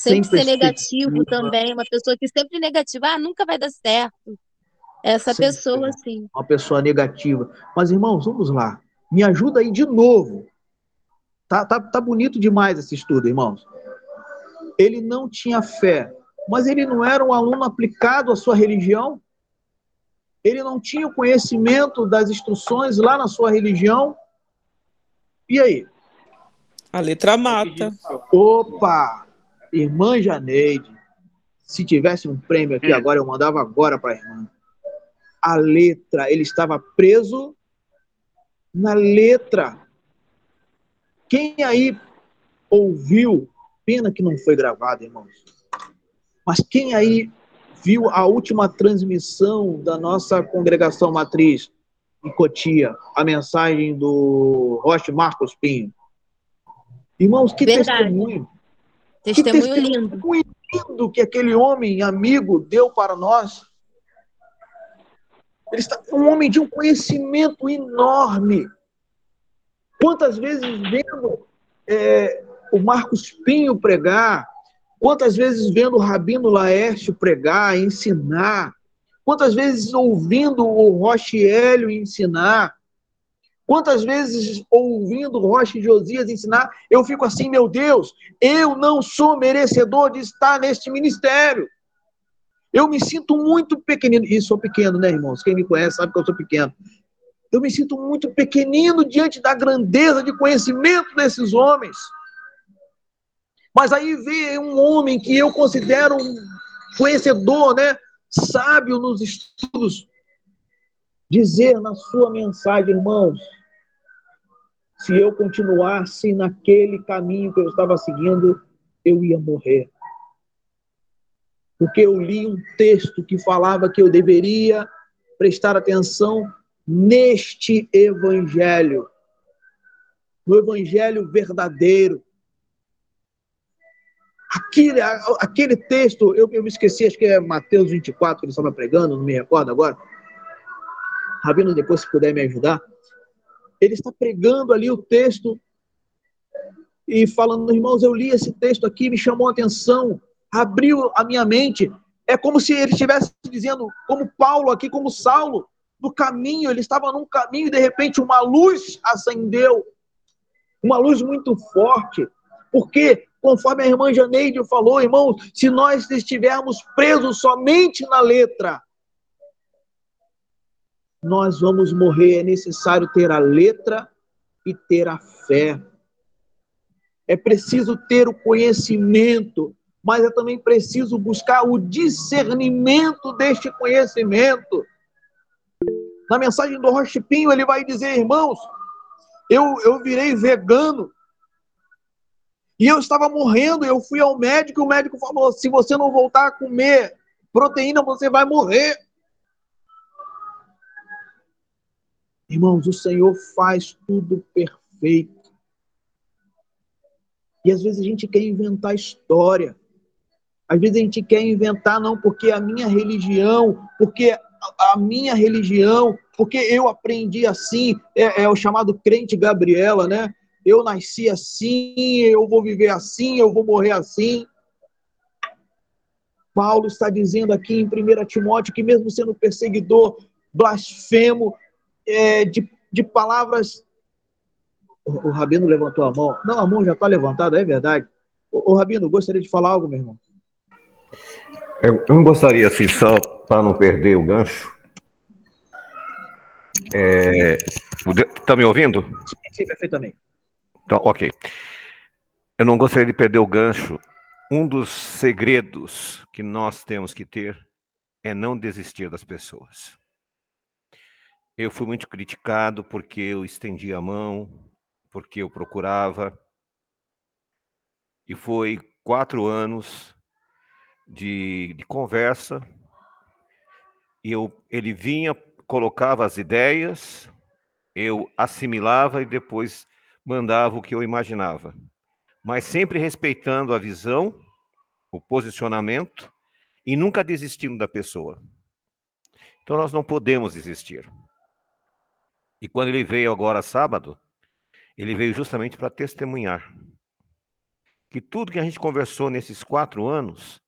[SPEAKER 3] Sempre sem ser negativo também, uma pessoa que sempre negativa, ah, nunca vai dar certo. Essa sempre pessoa, assim.
[SPEAKER 1] Uma pessoa negativa. Mas, irmãos, vamos lá. Me ajuda aí de novo. Tá, tá, tá bonito demais esse estudo, irmãos. Ele não tinha fé, mas ele não era um aluno aplicado à sua religião? ele não tinha o conhecimento das instruções lá na sua religião. E aí?
[SPEAKER 6] A letra mata.
[SPEAKER 1] Opa! Irmã Janeide, se tivesse um prêmio aqui agora, eu mandava agora para a irmã. A letra, ele estava preso na letra. Quem aí ouviu, pena que não foi gravado, irmãos, mas quem aí viu a última transmissão da nossa congregação matriz em Cotia, a mensagem do Roche Marcos Pinho? Irmãos, que
[SPEAKER 3] Verdade.
[SPEAKER 1] testemunho!
[SPEAKER 3] Testemunho
[SPEAKER 1] que
[SPEAKER 3] lindo.
[SPEAKER 1] testemunho lindo que aquele homem amigo deu para nós. Ele está um homem de um conhecimento enorme. Quantas vezes vendo é, o Marcos Pinho pregar, quantas vezes vendo o Rabino Laércio pregar, ensinar, quantas vezes ouvindo o Roche Hélio ensinar, quantas vezes ouvindo o Roche Josias ensinar, eu fico assim, meu Deus, eu não sou merecedor de estar neste ministério. Eu me sinto muito pequenino, e sou pequeno, né, irmãos? Quem me conhece sabe que eu sou pequeno. Eu me sinto muito pequenino diante da grandeza de conhecimento desses homens. Mas aí vem um homem que eu considero um conhecedor, né, sábio nos estudos, dizer na sua mensagem, irmãos, se eu continuasse naquele caminho que eu estava seguindo, eu ia morrer. Porque eu li um texto que falava que eu deveria prestar atenção neste evangelho, no evangelho verdadeiro. Aquele, aquele texto, eu, eu me esqueci, acho que é Mateus 24 que ele estava pregando, não me recordo agora. Rabino, depois, se puder me ajudar. Ele está pregando ali o texto e falando, irmãos, eu li esse texto aqui, me chamou a atenção, abriu a minha mente. É como se ele estivesse dizendo, como Paulo aqui, como Saulo, no caminho, ele estava num caminho e de repente uma luz acendeu, uma luz muito forte, porque, conforme a irmã Janeide falou, irmão, se nós estivermos presos somente na letra, nós vamos morrer. É necessário ter a letra e ter a fé. É preciso ter o conhecimento, mas é também preciso buscar o discernimento deste conhecimento. Na mensagem do Roche Pinho, ele vai dizer, irmãos, eu, eu virei vegano e eu estava morrendo, eu fui ao médico e o médico falou: se você não voltar a comer proteína, você vai morrer. Irmãos, o Senhor faz tudo perfeito. E às vezes a gente quer inventar história. Às vezes a gente quer inventar, não, porque a minha religião, porque a minha religião, porque eu aprendi assim, é, é, o chamado crente Gabriela, né? Eu nasci assim, eu vou viver assim, eu vou morrer assim. Paulo está dizendo aqui em 1 Timóteo que, mesmo sendo perseguidor, blasfemo, é, de, de palavras. O, o, Rabino levantou a mão. Não, a mão já está levantada, é verdade. O, o, Rabino, gostaria de falar algo, meu irmão?
[SPEAKER 7] Eu, eu gostaria, assim, só para não perder o gancho. É... Está me ouvindo?
[SPEAKER 1] Sim, sim, perfeitamente.
[SPEAKER 7] Então, ok. Eu não gostaria de perder o gancho. Um dos segredos que nós temos que ter é não desistir das pessoas. Eu fui muito criticado porque eu estendia a mão, porque eu procurava. E foi quatro anos de, de conversa. E eu, ele vinha, colocava as ideias, eu assimilava e depois mandava o que eu imaginava. Mas sempre respeitando a visão, o posicionamento e nunca desistindo da pessoa. Então nós não podemos desistir. E quando ele veio agora sábado, ele veio justamente para testemunhar que tudo que a gente conversou nesses quatro anos,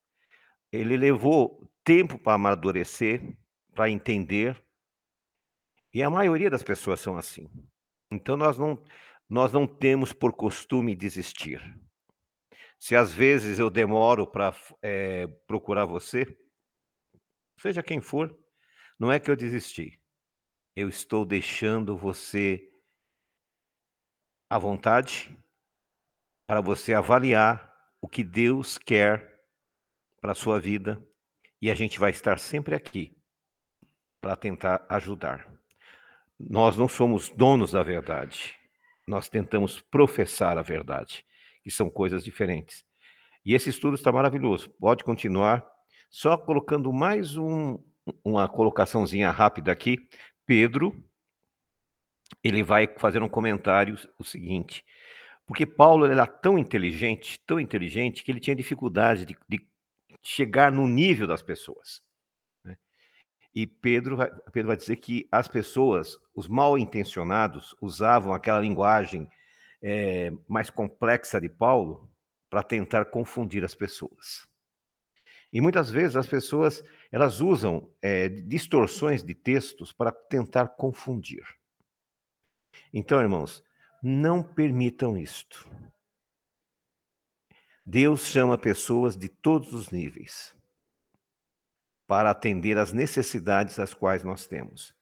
[SPEAKER 7] ele levou tempo para amadurecer, para entender. E a maioria das pessoas são assim. Então nós não, nós não temos por costume desistir. Se às vezes eu demoro para é, procurar você, seja quem for, Não é que eu desisti. Eu estou deixando você à vontade para você avaliar o que Deus quer para a sua vida e a gente vai estar sempre aqui para tentar ajudar. Nós não somos donos da verdade. Nós tentamos professar a verdade, que são coisas diferentes. E esse estudo está maravilhoso. Pode continuar. Só colocando mais um, uma colocaçãozinha rápida aqui. Pedro, ele vai fazer um comentário o seguinte, porque Paulo era tão inteligente, tão inteligente, que ele tinha dificuldade de, de chegar no nível das pessoas. Né? E Pedro vai, Pedro vai dizer que as pessoas, os mal intencionados, usavam aquela linguagem é, mais complexa de Paulo para tentar confundir as pessoas. E muitas vezes as pessoas elas usam é, distorções de textos para tentar confundir. Então, irmãos, não permitam isto. Deus chama pessoas de todos os níveis para atender às necessidades as quais nós temos.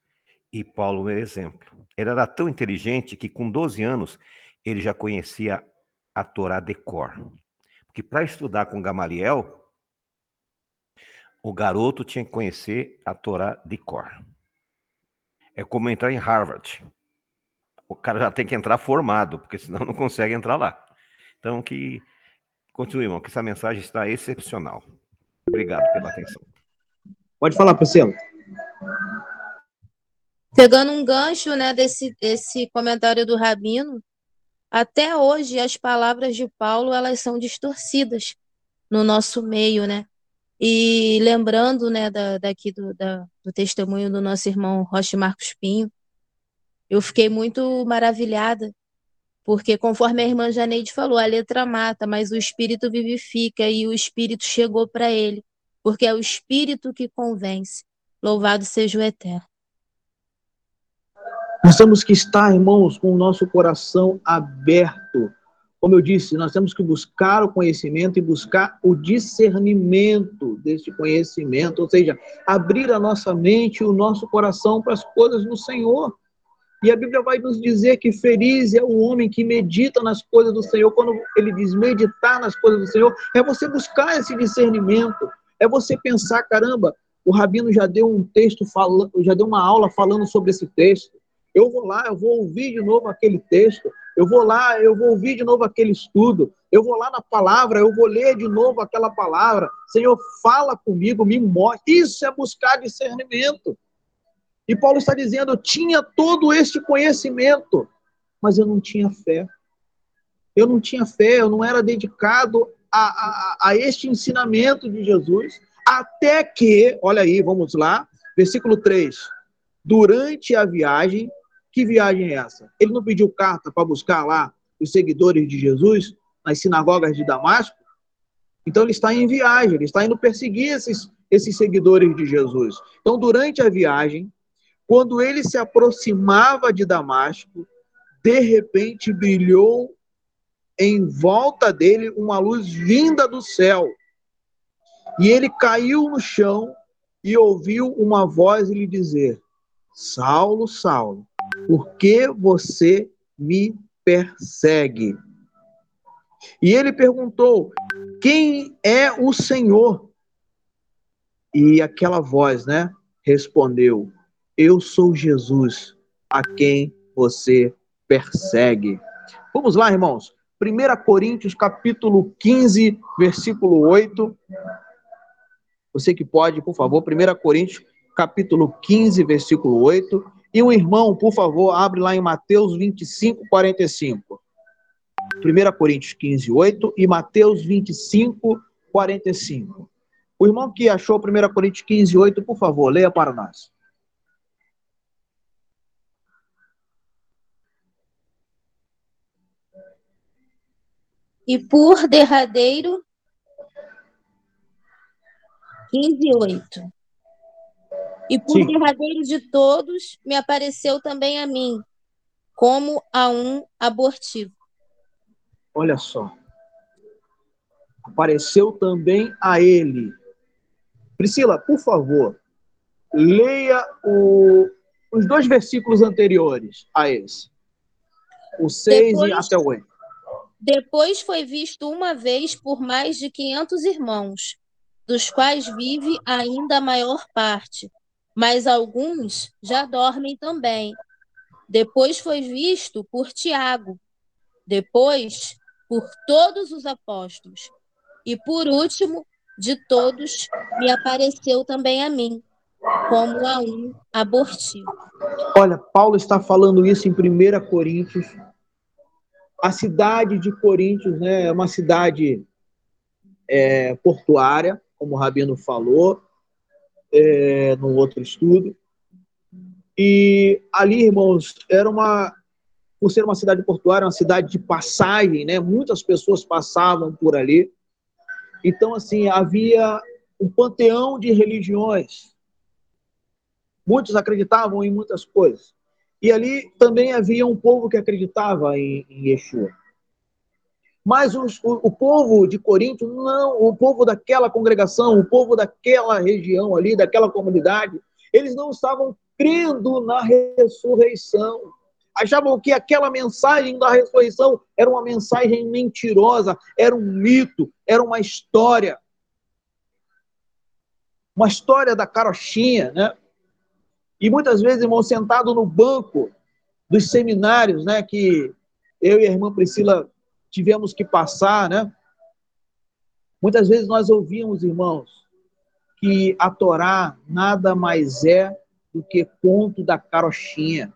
[SPEAKER 7] E Paulo é exemplo. Ele era tão inteligente que com 12 anos ele já conhecia a Torá de cor. Porque para estudar com Gamaliel, o garoto tinha que conhecer a Torá de cor. É como entrar em Harvard. O cara já tem que entrar formado, porque senão não consegue entrar lá. Então, que continue, irmão, que essa mensagem está excepcional. Obrigado pela atenção.
[SPEAKER 1] Pode falar, Priscila.
[SPEAKER 3] Pegando um gancho né, desse, desse comentário do Rabino, até hoje as palavras de Paulo elas são distorcidas no nosso meio, né? E lembrando, né, da, daqui do, da, do testemunho do nosso irmão Roche Marcos Pinho, eu fiquei muito maravilhada, porque conforme a irmã Janeide falou, a letra mata, mas o espírito vivifica e o espírito chegou para ele, porque é o espírito que convence. Louvado seja o eterno.
[SPEAKER 1] Nós temos que estar, irmãos, com o nosso coração aberto como eu disse, nós temos que buscar o conhecimento e buscar o discernimento deste conhecimento, ou seja, abrir a nossa mente e o nosso coração para as coisas do Senhor. E a Bíblia vai nos dizer que feliz é o homem que medita nas coisas do Senhor. Quando ele diz meditar nas coisas do Senhor, é você buscar esse discernimento, é você pensar, caramba, o rabino já deu um texto falando, já deu uma aula falando sobre esse texto. Eu vou lá, eu vou ouvir de novo aquele texto, eu vou lá, eu vou ouvir de novo aquele estudo, eu vou lá na palavra, eu vou ler de novo aquela palavra. Senhor, fala comigo, me mostra. Isso é buscar discernimento. E Paulo está dizendo: eu tinha todo este conhecimento, mas eu não tinha fé. Eu não tinha fé, eu não era dedicado a, a, a este ensinamento de Jesus, até que, olha aí, vamos lá, versículo 3. Durante a viagem, que viagem é essa? Ele não pediu carta para buscar lá os seguidores de Jesus nas sinagogas de Damasco? Então ele está em viagem, ele está indo perseguir esses, esses seguidores de Jesus. Então, durante a viagem, quando ele se aproximava de Damasco, de repente brilhou em volta dele uma luz vinda do céu. E ele caiu no chão e ouviu uma voz lhe dizer: Saulo, Saulo, por que você me persegue? E ele perguntou: Quem é o Senhor? E aquela voz, né, respondeu: Eu sou Jesus, a quem você persegue. Vamos lá, irmãos. 1 Coríntios capítulo 15, versículo 8. Você que pode, por favor, 1 Coríntios capítulo 15, versículo 8. E um irmão, por favor, abre lá em Mateus 25, 45. 1 Coríntios 15, 8 e Mateus 25, 45. O irmão que achou 1 Coríntios 15, 8, por favor, leia para nós.
[SPEAKER 3] E por derradeiro, 15, 8. E por Sim. derradeiro de todos, me apareceu também a mim, como a um abortivo.
[SPEAKER 1] Olha só. Apareceu também a ele. Priscila, por favor, leia o, os dois versículos anteriores a esse. O 6 e até o 8.
[SPEAKER 3] Depois foi visto uma vez por mais de 500 irmãos, dos quais vive ainda a maior parte, mas alguns já dormem também. Depois foi visto por Tiago, depois por todos os apóstolos, e por último de todos me apareceu também a mim, como a um abortivo.
[SPEAKER 1] Olha, Paulo está falando isso em 1 Coríntios a cidade de Coríntios né, é uma cidade é, portuária, como o Rabino falou é, no outro estudo. E ali, irmãos, era uma, por ser uma cidade portuária, uma cidade de passagem, né? Muitas pessoas passavam por ali. Então, assim, havia um panteão de religiões. Muitos acreditavam em muitas coisas. E ali também havia um povo que acreditava em, em Yeshua. Mas os, o, o, povo de Corinto, não, o povo daquela congregação, o povo daquela região ali, daquela comunidade, eles não estavam crendo na ressurreição. Achavam que aquela mensagem da ressurreição era uma mensagem mentirosa, era um mito, era uma história. Uma história da carochinha, né? E muitas vezes, irmão, sentado no banco dos seminários, né, que eu e a irmã Priscila tivemos que passar, né? Muitas vezes nós ouvimos, irmãos, que a Torá nada mais é do que conto da carochinha.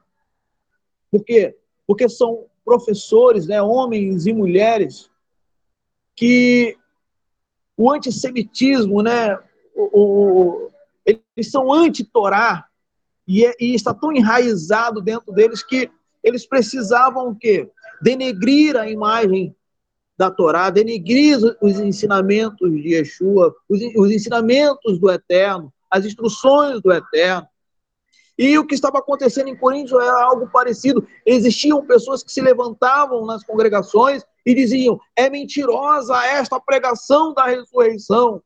[SPEAKER 1] Por quê? Porque são professores, né, homens e mulheres, que o antissemitismo, né, o, o, eles são anti-Torá, e, é, e está tão enraizado dentro deles que eles precisavam o quê? Denegrir a imagem da Torá, denegrir os ensinamentos de Yeshua, os, os ensinamentos do Eterno, as instruções do Eterno. E o que estava acontecendo em Coríntios era algo parecido. Existiam pessoas que se levantavam nas congregações e diziam: é mentirosa esta pregação da ressurreição.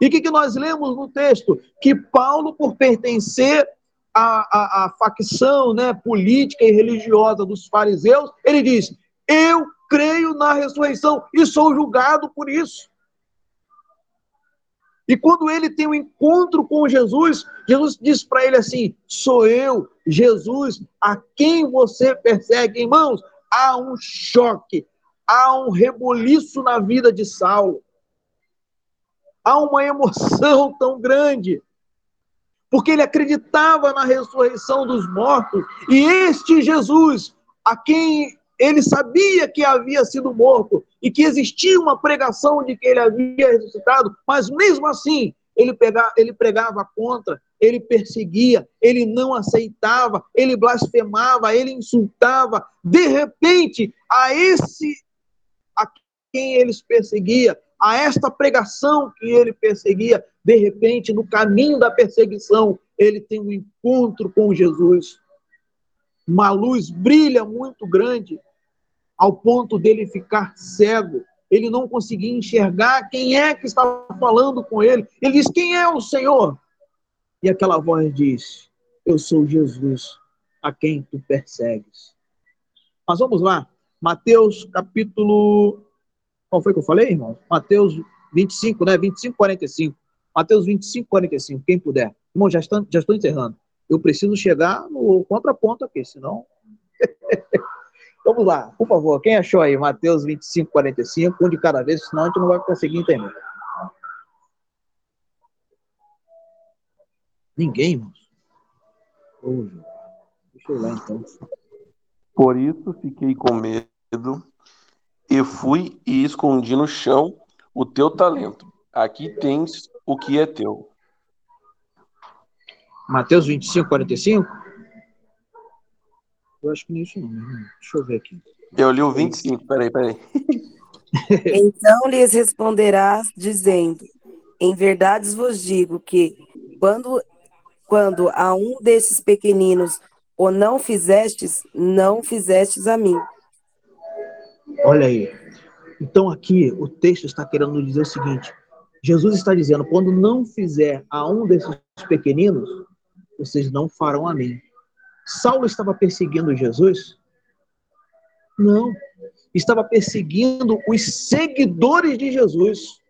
[SPEAKER 1] E o que, que nós lemos no texto? Que Paulo, por pertencer à, à, à facção né, política e religiosa dos fariseus, ele diz: Eu creio na ressurreição e sou julgado por isso. E quando ele tem um encontro com Jesus, Jesus diz para ele assim: Sou eu, Jesus, a quem você persegue. Irmãos, há um choque, há um reboliço na vida de Saulo há uma emoção tão grande, porque ele acreditava na ressurreição dos mortos, e este Jesus, a quem ele sabia que havia sido morto e que existia uma pregação de que ele havia ressuscitado, mas mesmo assim ele, pegava, ele pregava contra, ele perseguia, ele não aceitava, ele blasfemava, ele insultava. De repente, a esse a quem eles perseguia, a esta pregação que ele perseguia, de repente, no caminho da perseguição, ele tem um encontro com Jesus. Uma luz brilha muito grande, ao ponto dele ficar cego. Ele não conseguia enxergar quem é que estava falando com ele. Ele diz: Quem é o Senhor? E aquela voz diz: Eu sou Jesus, a quem tu persegues. Mas vamos lá, Mateus capítulo qual foi que eu falei, irmão? Mateus 25, né? 25, 45. Mateus 25, 45, quem puder. Irmão, já, estou, já estou encerrando. Eu preciso chegar no contraponto aqui, senão. Vamos lá, por favor, quem achou aí? Mateus 25, 45, um de cada vez, senão a gente não vai conseguir entender. Ninguém, irmão. Deixa eu lá então.
[SPEAKER 2] Por isso fiquei com medo e fui e escondi no chão o teu talento. Aqui tens o que é teu.
[SPEAKER 1] Mateus 25, 45? Eu acho que não é isso não. Deixa eu ver aqui.
[SPEAKER 2] Eu li o 25, peraí, peraí.
[SPEAKER 8] então lhes responderás, dizendo: Em verdade vos digo que, quando, quando a um desses pequeninos o não fizestes, não fizestes a mim.
[SPEAKER 1] Olha aí. Então aqui o texto está querendo dizer o seguinte: Jesus está dizendo: quando não fizer a um desses pequeninos, vocês não farão a mim. Saulo estava perseguindo Jesus? Não. Estava perseguindo os seguidores de Jesus.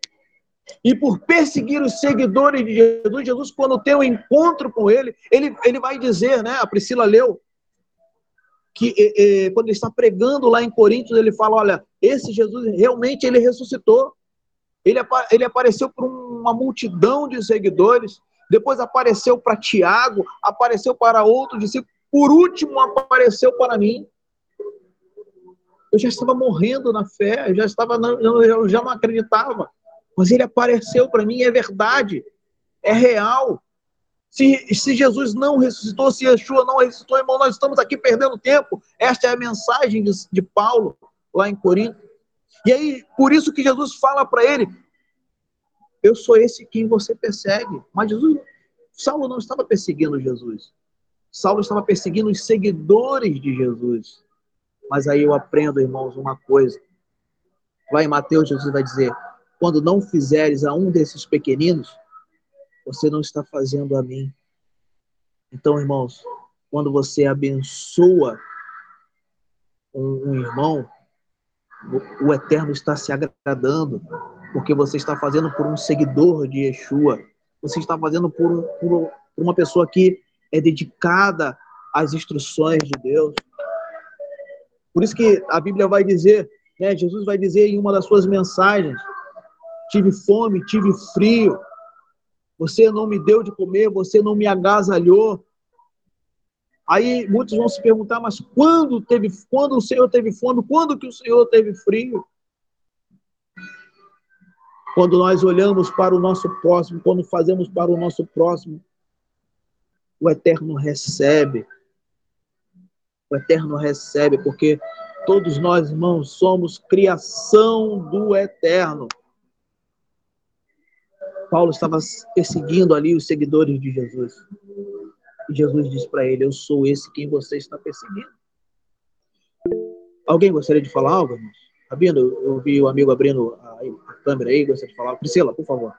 [SPEAKER 1] E por perseguir os seguidores de Jesus, Jesus, quando tem um encontro com ele, ele, ele vai dizer, né? A Priscila leu, que quando ele está pregando lá em Coríntios, ele fala: olha, esse Jesus realmente ele ressuscitou. Ele, ele apareceu para uma multidão de seguidores, depois apareceu para Tiago, apareceu para outros discípulos, por último apareceu para mim. Eu já estava morrendo na fé, eu já estava, eu já não acreditava, mas ele apareceu para mim, é verdade, é real. Se, se Jesus não ressuscitou, se Yeshua não ressuscitou, irmão, nós estamos aqui perdendo tempo. Esta é a mensagem de, de Paulo lá em Corinto. E aí, por isso que Jesus fala para ele: Eu sou esse quem você persegue. Mas Jesus, Saulo não estava perseguindo Jesus. Saulo estava perseguindo os seguidores de Jesus. Mas aí eu aprendo, irmãos, uma coisa. Lá em Mateus, Jesus vai dizer: Quando não fizeres a um desses pequeninos, você não está fazendo a mim. Então, irmãos, quando você abençoa um, um irmão, o, o Eterno está se agradando, porque você está fazendo por um seguidor de Yeshua, você está fazendo por, por, por uma pessoa que é dedicada às instruções de Deus. Por isso que a Bíblia vai dizer, né, Jesus vai dizer em uma das suas mensagens: tive fome, tive frio, você não me deu de comer, você não me agasalhou. Aí muitos vão se perguntar, mas quando teve, quando o Senhor teve fome, quando que o Senhor teve frio? Quando nós olhamos para o nosso próximo, quando fazemos para o nosso próximo, o Eterno recebe. O Eterno recebe, porque todos nós, irmãos, somos criação do Eterno. Paulo estava perseguindo ali os seguidores de Jesus. E Jesus disse para ele: Eu sou esse quem você está perseguindo. Alguém gostaria de falar algo, irmãos? Eu vi o amigo abrindo a, a câmera aí, gostaria de falar. Priscila, por favor.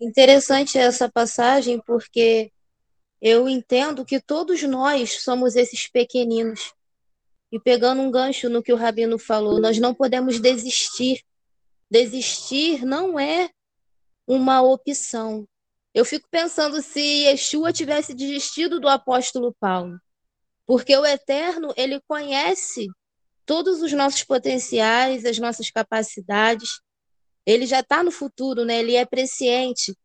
[SPEAKER 3] Interessante essa passagem, porque eu entendo que todos nós somos esses pequeninos. E pegando um gancho no que o Rabino falou, nós não podemos desistir Desistir não é uma opção. Eu fico pensando se Yeshua tivesse desistido do apóstolo Paulo, porque o Eterno, ele conhece todos os nossos potenciais, as nossas capacidades. Ele já está no futuro, né? Ele é presciente.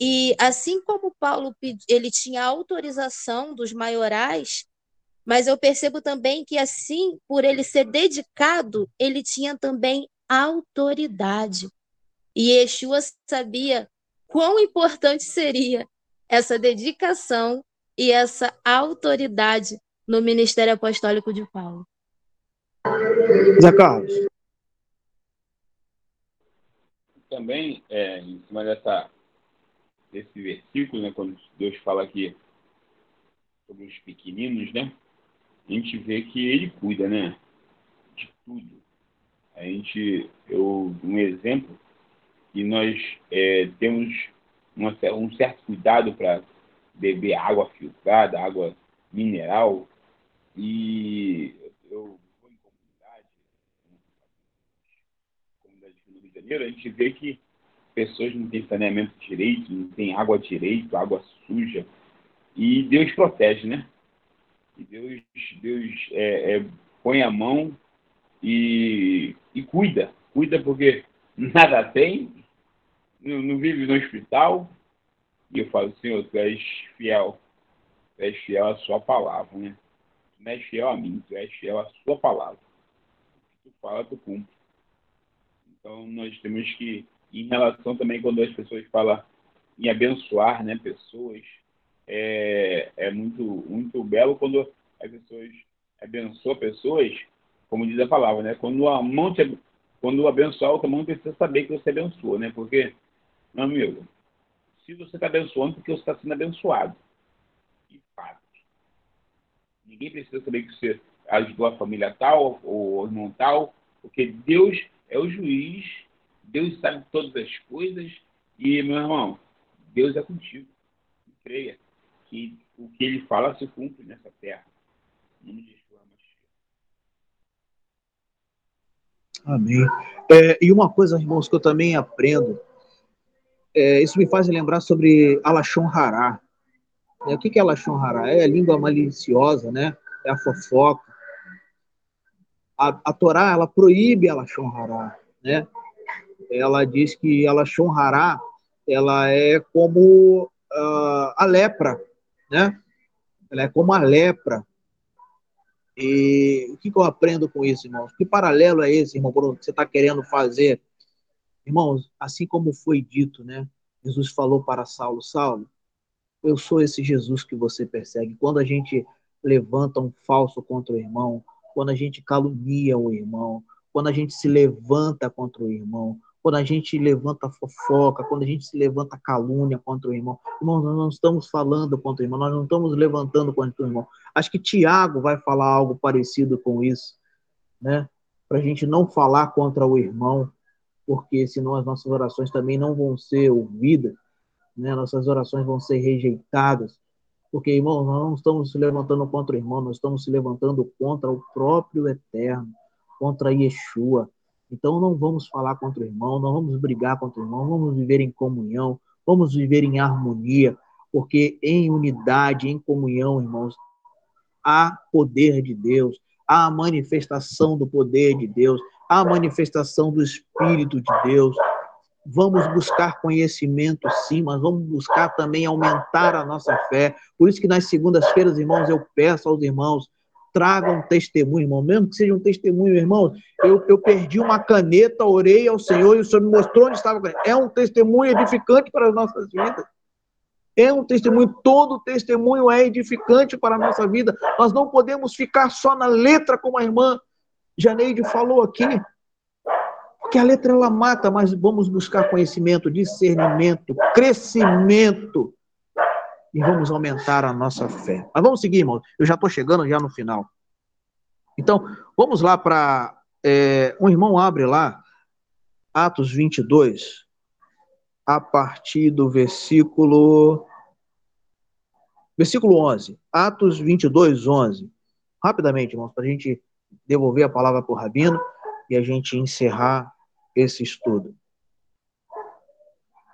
[SPEAKER 3] E assim como Paulo ele tinha autorização dos maiorais, mas eu percebo também que assim, por ele ser dedicado, ele tinha também autoridade. E Yeshua sabia quão importante seria essa dedicação e essa autoridade no ministério apostólico de Paulo.
[SPEAKER 1] Zé Carlos.
[SPEAKER 4] Também, é, em cima dessa, desse versículo, né, quando Deus fala aqui sobre os pequeninos, né, a gente vê que ele cuida, né, de tudo. A gente, eu, um exemplo, e nós é, temos uma, um certo cuidado para beber água filtrada, água mineral, e eu vou em comunidade, comunidade do Rio de Janeiro, a gente vê que pessoas não têm saneamento direito, não têm água direito, água suja, e Deus protege, né? E Deus, Deus é, é, põe a mão e, e cuida. Cuida porque nada tem, não, não, vive no hospital. E eu falo, Senhor, tu és fiel. Tu és fiel à sua palavra, né? Tu não és fiel a mim, tu és fiel à sua palavra. Tu fala, tu cumpre. Então, nós temos que, em relação também, quando as pessoas falam em abençoar né, pessoas, é, é muito, muito belo quando as pessoas abençoam pessoas como diz a palavra, né? Quando a mão te, quando abençoar, outra mão precisa saber que você abençoou, né? Porque, meu amigo, se você está abençoando, porque você está sendo abençoado. E fato. Ninguém precisa saber que você ajudou a família tal ou irmão tal, porque Deus é o juiz Deus sabe todas as coisas e, meu irmão, Deus é contigo. Creia que o que ele fala se cumpre nessa terra. Em nome de Jesus.
[SPEAKER 1] Amém. É, e uma coisa, irmãos, que eu também aprendo, é, isso me faz lembrar sobre Alashon Hará. É, o que é Alashon Hará? É a língua maliciosa, né? É a fofoca. A, a Torá, ela proíbe Alashon Hará, né? Ela diz que Alashon Hará, ela é como uh, a lepra, né? Ela é como a lepra. E o que, que eu aprendo com isso, irmãos? Que paralelo é esse, irmão, quando você está querendo fazer? Irmãos, assim como foi dito, né? Jesus falou para Saulo, Saulo, eu sou esse Jesus que você persegue. Quando a gente levanta um falso contra o irmão, quando a gente calunia o irmão, quando a gente se levanta contra o irmão, quando a gente levanta fofoca, quando a gente se levanta calúnia contra o irmão. Irmão, nós não estamos falando contra o irmão, nós não estamos levantando contra o irmão. Acho que Tiago vai falar algo parecido com isso, né? Para a gente não falar contra o irmão, porque senão as nossas orações também não vão ser ouvidas, né? Nossas orações vão ser rejeitadas. Porque, irmão, nós não estamos se levantando contra o irmão, nós estamos se levantando contra o próprio Eterno, contra Yeshua. Então não vamos falar contra o irmão, não vamos brigar contra o irmão, vamos viver em comunhão, vamos viver em harmonia, porque em unidade, em comunhão, irmãos, há poder de Deus, há a manifestação do poder de Deus, há a manifestação do Espírito de Deus. Vamos buscar conhecimento, sim, mas vamos buscar também aumentar a nossa fé. Por isso que nas segundas-feiras, irmãos, eu peço aos irmãos, tragam um testemunho, irmão, mesmo que seja um testemunho, irmão. Eu, eu perdi uma caneta, orei ao Senhor e o Senhor me mostrou onde estava. É um testemunho edificante para as nossas vidas. É um testemunho, todo testemunho é edificante para a nossa vida. Nós não podemos ficar só na letra, como a irmã Janeide falou aqui. Porque a letra ela mata, mas vamos buscar conhecimento, discernimento, crescimento e vamos aumentar a nossa fé. Mas vamos seguir, irmão. Eu já estou chegando já no final. Então, vamos lá para. É, um irmão abre lá, Atos 22, a partir do versículo. Versículo 11. Atos 22, 11. Rapidamente, irmãos, para a gente devolver a palavra para o Rabino e a gente encerrar esse estudo.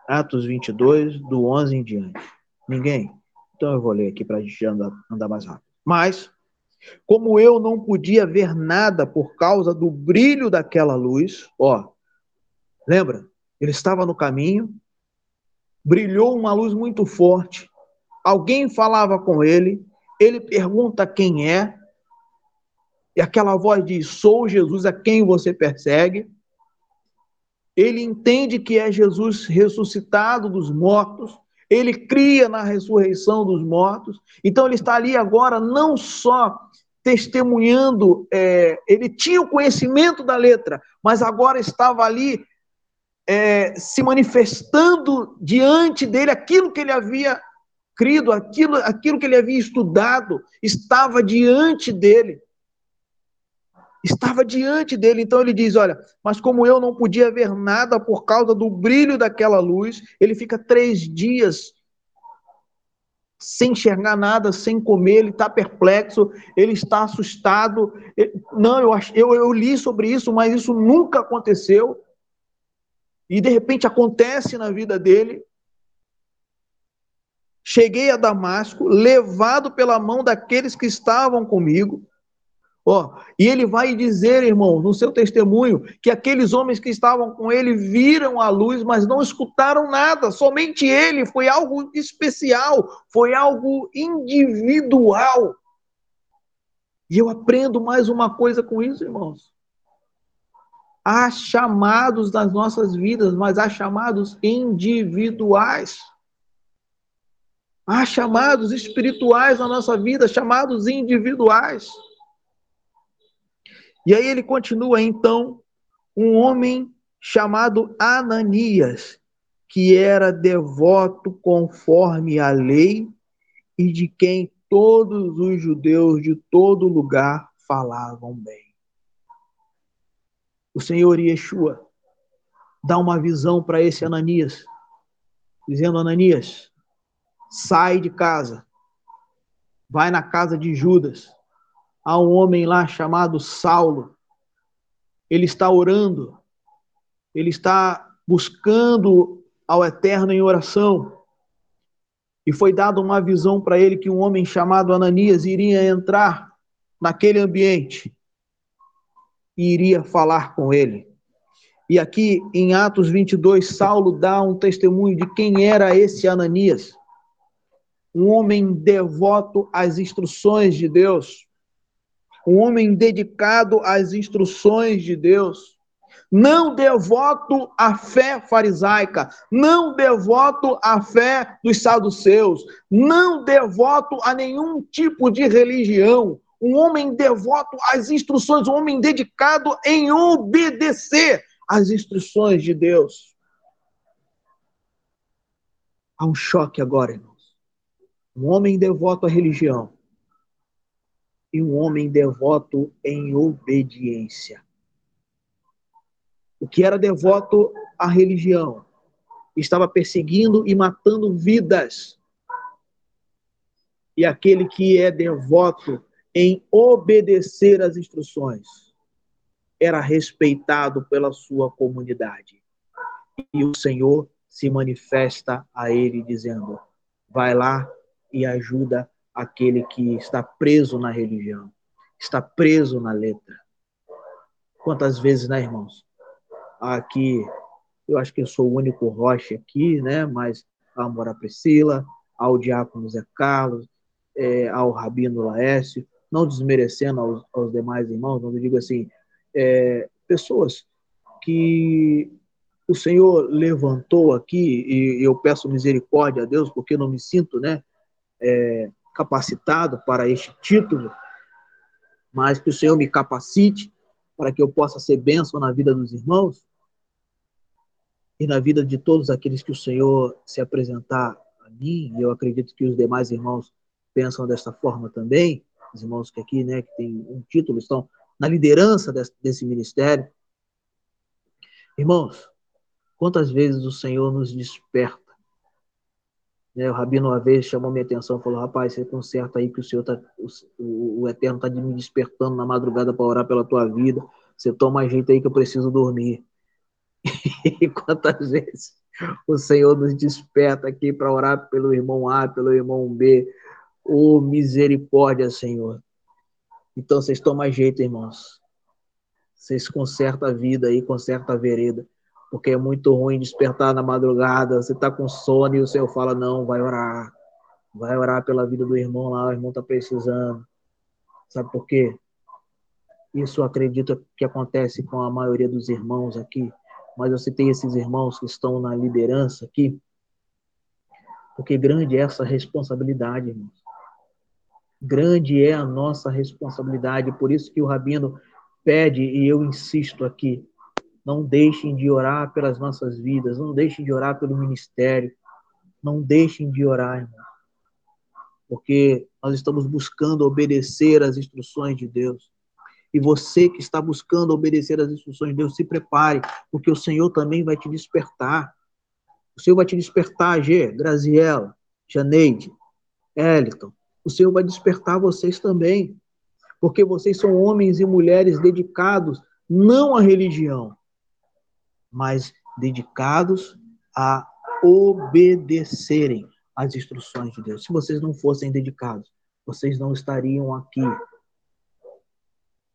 [SPEAKER 1] Atos 22, do 11 em diante. Ninguém? Então eu vou ler aqui para a gente andar, andar mais rápido. Mas, como eu não podia ver nada por causa do brilho daquela luz, ó, lembra? Ele estava no caminho, brilhou uma luz muito forte, alguém falava com ele, ele pergunta quem é, e aquela voz diz: Sou Jesus a quem você persegue. Ele entende que é Jesus ressuscitado dos mortos, ele cria na ressurreição dos mortos. Então, ele está ali agora não só testemunhando, é, ele tinha o conhecimento da letra, mas agora estava ali é, se manifestando diante dele aquilo que ele havia crido, aquilo, aquilo que ele havia estudado, estava diante dele estava diante dele. Então ele diz: Olha, mas como eu não podia ver nada por causa do brilho daquela luz, ele fica três dias sem enxergar nada, sem comer, ele está perplexo, ele está assustado. Não, eu, eu, eu li sobre isso, mas isso nunca aconteceu. E de repente acontece na vida dele. Cheguei a Damasco, levado pela mão daqueles que estavam comigo. Ó, e ele vai dizer, irmão, no seu testemunho, que aqueles homens que estavam com ele viram a luz, mas não escutaram nada, somente ele, foi algo especial, foi algo individual. E eu aprendo mais uma coisa com isso, irmãos. Há chamados nas nossas vidas, mas há chamados individuais. Há chamados espirituais na nossa vida, chamados individuais. E aí ele continua, então, um homem chamado Ananias, que era devoto conforme a lei e de quem todos os judeus de todo lugar falavam bem. O Senhor Yeshua, dá uma visão para esse Ananias, dizendo: Ananias, sai de casa, vai na casa de Judas. Há um homem lá chamado Saulo. Ele está orando, ele está buscando ao Eterno em oração. E foi dada uma visão para ele que um homem chamado Ananias iria entrar naquele ambiente e iria falar com ele. E aqui em Atos 22, Saulo dá um testemunho de quem era esse Ananias. Um homem devoto às instruções de Deus. Um homem dedicado às instruções de Deus. Não devoto à fé farisaica, não devoto à fé dos saduceus, não devoto a nenhum tipo de religião, um homem devoto às instruções, um homem dedicado em obedecer às instruções de Deus. Há um choque agora, irmãos. Um homem devoto à religião e um homem devoto em obediência. O que era devoto à religião estava perseguindo e matando vidas. E aquele que é devoto em obedecer às instruções era respeitado pela sua comunidade. E o Senhor se manifesta a ele dizendo: vai lá e ajuda aquele que está preso na religião, está preso na letra. Quantas vezes, né, irmãos? Aqui, eu acho que eu sou o único rocha aqui, né? Mas a Amora Priscila, ao diácono Zé Carlos, é, ao Rabino Laércio, não desmerecendo aos, aos demais irmãos, não digo assim, é, pessoas que o Senhor levantou aqui, e eu peço misericórdia a Deus, porque não me sinto né, é, capacitado para este título, mas que o Senhor me capacite para que eu possa ser bênção na vida dos irmãos e na vida de todos aqueles que o Senhor se apresentar a mim, e eu acredito que os demais irmãos pensam desta forma também, os irmãos que aqui, né, que têm um título, estão na liderança desse, desse ministério. Irmãos, quantas vezes o Senhor nos desperta? Né, o Rabino uma vez chamou minha atenção, falou: Rapaz, você conserta aí que o Senhor tá, o, o Eterno está me despertando na madrugada para orar pela tua vida. Você toma jeito aí que eu preciso dormir. E quantas vezes o Senhor nos desperta aqui para orar pelo irmão A, pelo irmão B. Oh, misericórdia, Senhor. Então vocês tomam jeito, irmãos. Vocês consertam a vida aí, consertam a vereda. Porque é muito ruim despertar na madrugada, você está com sono e o Senhor fala, não, vai orar. Vai orar pela vida do irmão lá, o irmão está precisando. Sabe por quê? Isso eu acredito que acontece com a maioria dos irmãos aqui. Mas eu citei esses irmãos que estão na liderança aqui, porque grande é essa responsabilidade, irmãos. Grande é a nossa responsabilidade, por isso que o Rabino pede, e eu insisto aqui, não deixem de orar pelas nossas vidas, não deixem de orar pelo ministério, não deixem de orar, irmão. Porque nós estamos buscando obedecer às instruções de Deus. E você que está buscando obedecer às instruções de Deus, se prepare, porque o Senhor também vai te despertar. O Senhor vai te despertar, G, Graziela, Janeide, Eliton, o Senhor vai despertar vocês também, porque vocês são homens e mulheres dedicados não à religião, mas dedicados a obedecerem às instruções de Deus. Se vocês não fossem dedicados, vocês não estariam aqui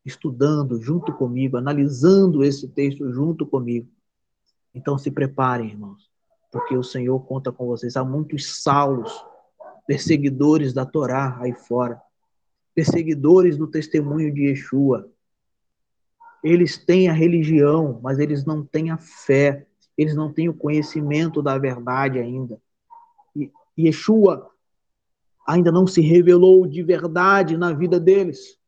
[SPEAKER 1] estudando junto comigo, analisando esse texto junto comigo. Então se preparem, irmãos, porque o Senhor conta com vocês. Há muitos Saulos perseguidores da Torá aí fora, perseguidores do testemunho de Yeshua. Eles têm a religião, mas eles não têm a fé, eles não têm o conhecimento da verdade ainda. E Yeshua ainda não se revelou de verdade na vida deles.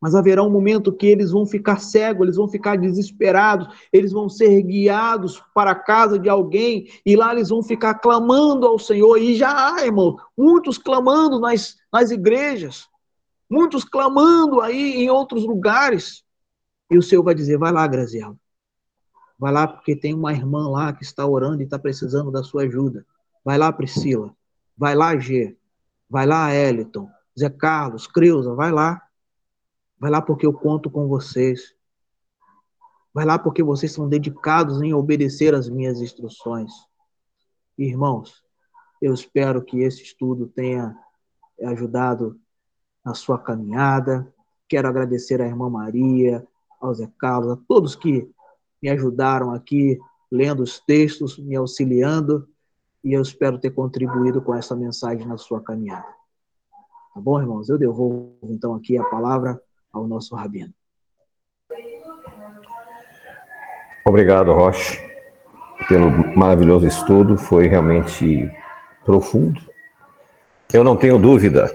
[SPEAKER 1] Mas haverá um momento que eles vão ficar cegos, eles vão ficar desesperados, eles vão ser guiados para a casa de alguém e lá eles vão ficar clamando ao Senhor. E já há, irmão, muitos clamando nas, nas igrejas, muitos clamando aí em outros lugares. E o Senhor vai dizer: vai lá, Graziela, Vai lá porque tem uma irmã lá que está orando e está precisando da sua ajuda. Vai lá, Priscila. Vai lá, G. Vai lá, Eliton. Zé Carlos, Creuza, vai lá. Vai lá porque eu conto com vocês. Vai lá porque vocês são dedicados em obedecer às minhas instruções. Irmãos, eu espero que esse estudo tenha ajudado na sua caminhada. Quero agradecer à irmã Maria, ao Zé Carlos, a todos que me ajudaram aqui lendo os textos, me auxiliando, e eu espero ter contribuído com essa mensagem na sua caminhada. Tá bom, irmãos? Eu devolvo então aqui a palavra ao nosso rabino.
[SPEAKER 7] Obrigado, Roche, pelo maravilhoso estudo, foi realmente profundo. Eu não tenho dúvida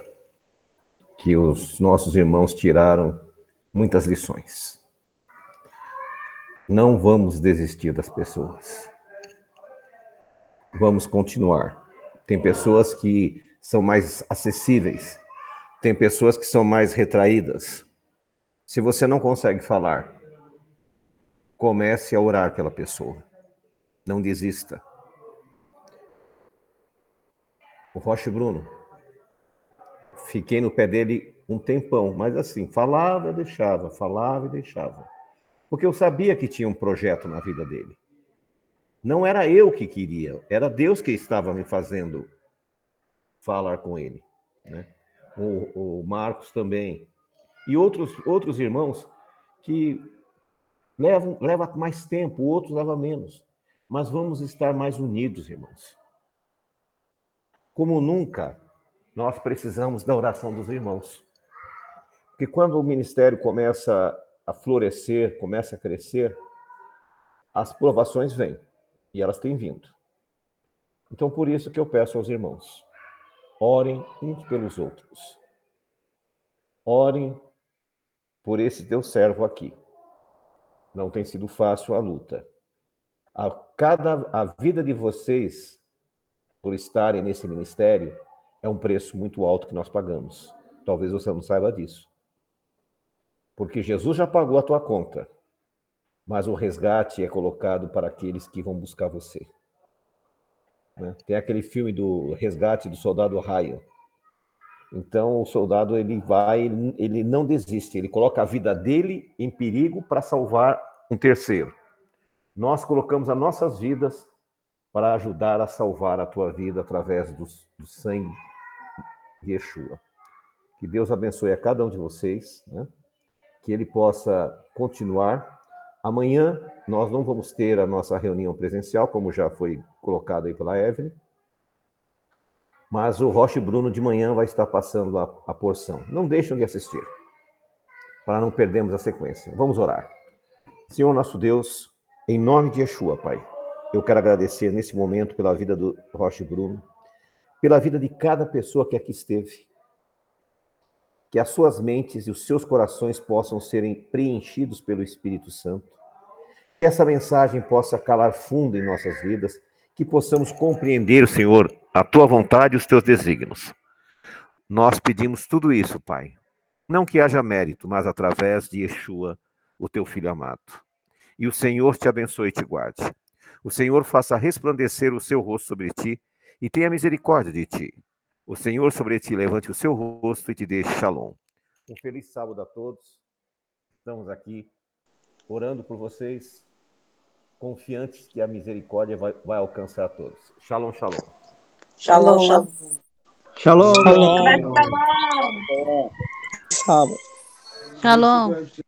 [SPEAKER 7] que os nossos irmãos tiraram muitas lições. Não vamos desistir das pessoas. Vamos continuar. Tem pessoas que são mais acessíveis, tem pessoas que são mais retraídas. Se você não consegue falar, comece a orar pela pessoa. Não desista. O Roche Bruno, fiquei no pé dele um tempão, mas assim, falava e deixava, falava e deixava porque eu sabia que tinha um projeto na vida dele. Não era eu que queria, era Deus que estava me fazendo falar com ele. Né? O, o Marcos também. E outros, outros irmãos que levam leva mais tempo, outros levam menos. Mas vamos estar mais unidos, irmãos. Como nunca, nós precisamos da oração dos irmãos. Porque quando o ministério começa a florescer, começa a crescer, as provações vêm e elas têm vindo. Então, por isso que eu peço aos irmãos, orem uns pelos outros. Orem por esse teu servo aqui. Não tem sido fácil a luta. A cada a vida de vocês por estarem nesse ministério é um preço muito alto que nós pagamos. Talvez você não saiba disso. Porque Jesus já pagou a tua conta, mas o resgate é colocado para aqueles que vão buscar você. Né? Tem aquele filme do resgate do soldado Ryan. Então o soldado ele vai, ele não desiste, ele coloca a vida dele em perigo para salvar um terceiro. Nós colocamos as nossas vidas para ajudar a salvar a tua vida através do, do sangue de Yeshua. Que Deus abençoe a cada um de vocês. Né? Que ele possa continuar. Amanhã nós não vamos ter a nossa reunião presencial, como já foi colocado aí pela Evelyn, mas o Roche Bruno de manhã vai estar passando a, a porção. Não deixem de assistir, para não perdermos a sequência. Vamos orar. Senhor nosso Deus, em nome de Yeshua, Pai, eu quero agradecer nesse momento pela vida do Roche Bruno, pela vida de cada pessoa que aqui esteve, que as suas mentes e os seus corações possam serem preenchidos pelo Espírito Santo, que essa mensagem possa calar fundo em nossas vidas, que possamos compreender, Senhor, a tua vontade e os teus desígnios. Nós pedimos tudo isso, Pai. Não que haja mérito, mas através de Yeshua, o teu filho amado. E o Senhor te abençoe e te guarde. O Senhor faça resplandecer o seu rosto sobre ti e tenha misericórdia de ti. O Senhor sobre ti levante o seu rosto e te dê shalom. Um feliz sábado a todos. Estamos aqui orando por vocês, confiantes que a misericórdia vai, vai alcançar a todos. Shalom, shalom.
[SPEAKER 5] Shalom, shalom.
[SPEAKER 1] Shalom.
[SPEAKER 6] Shalom.
[SPEAKER 3] Shalom.
[SPEAKER 6] Shalom.
[SPEAKER 3] Shalom.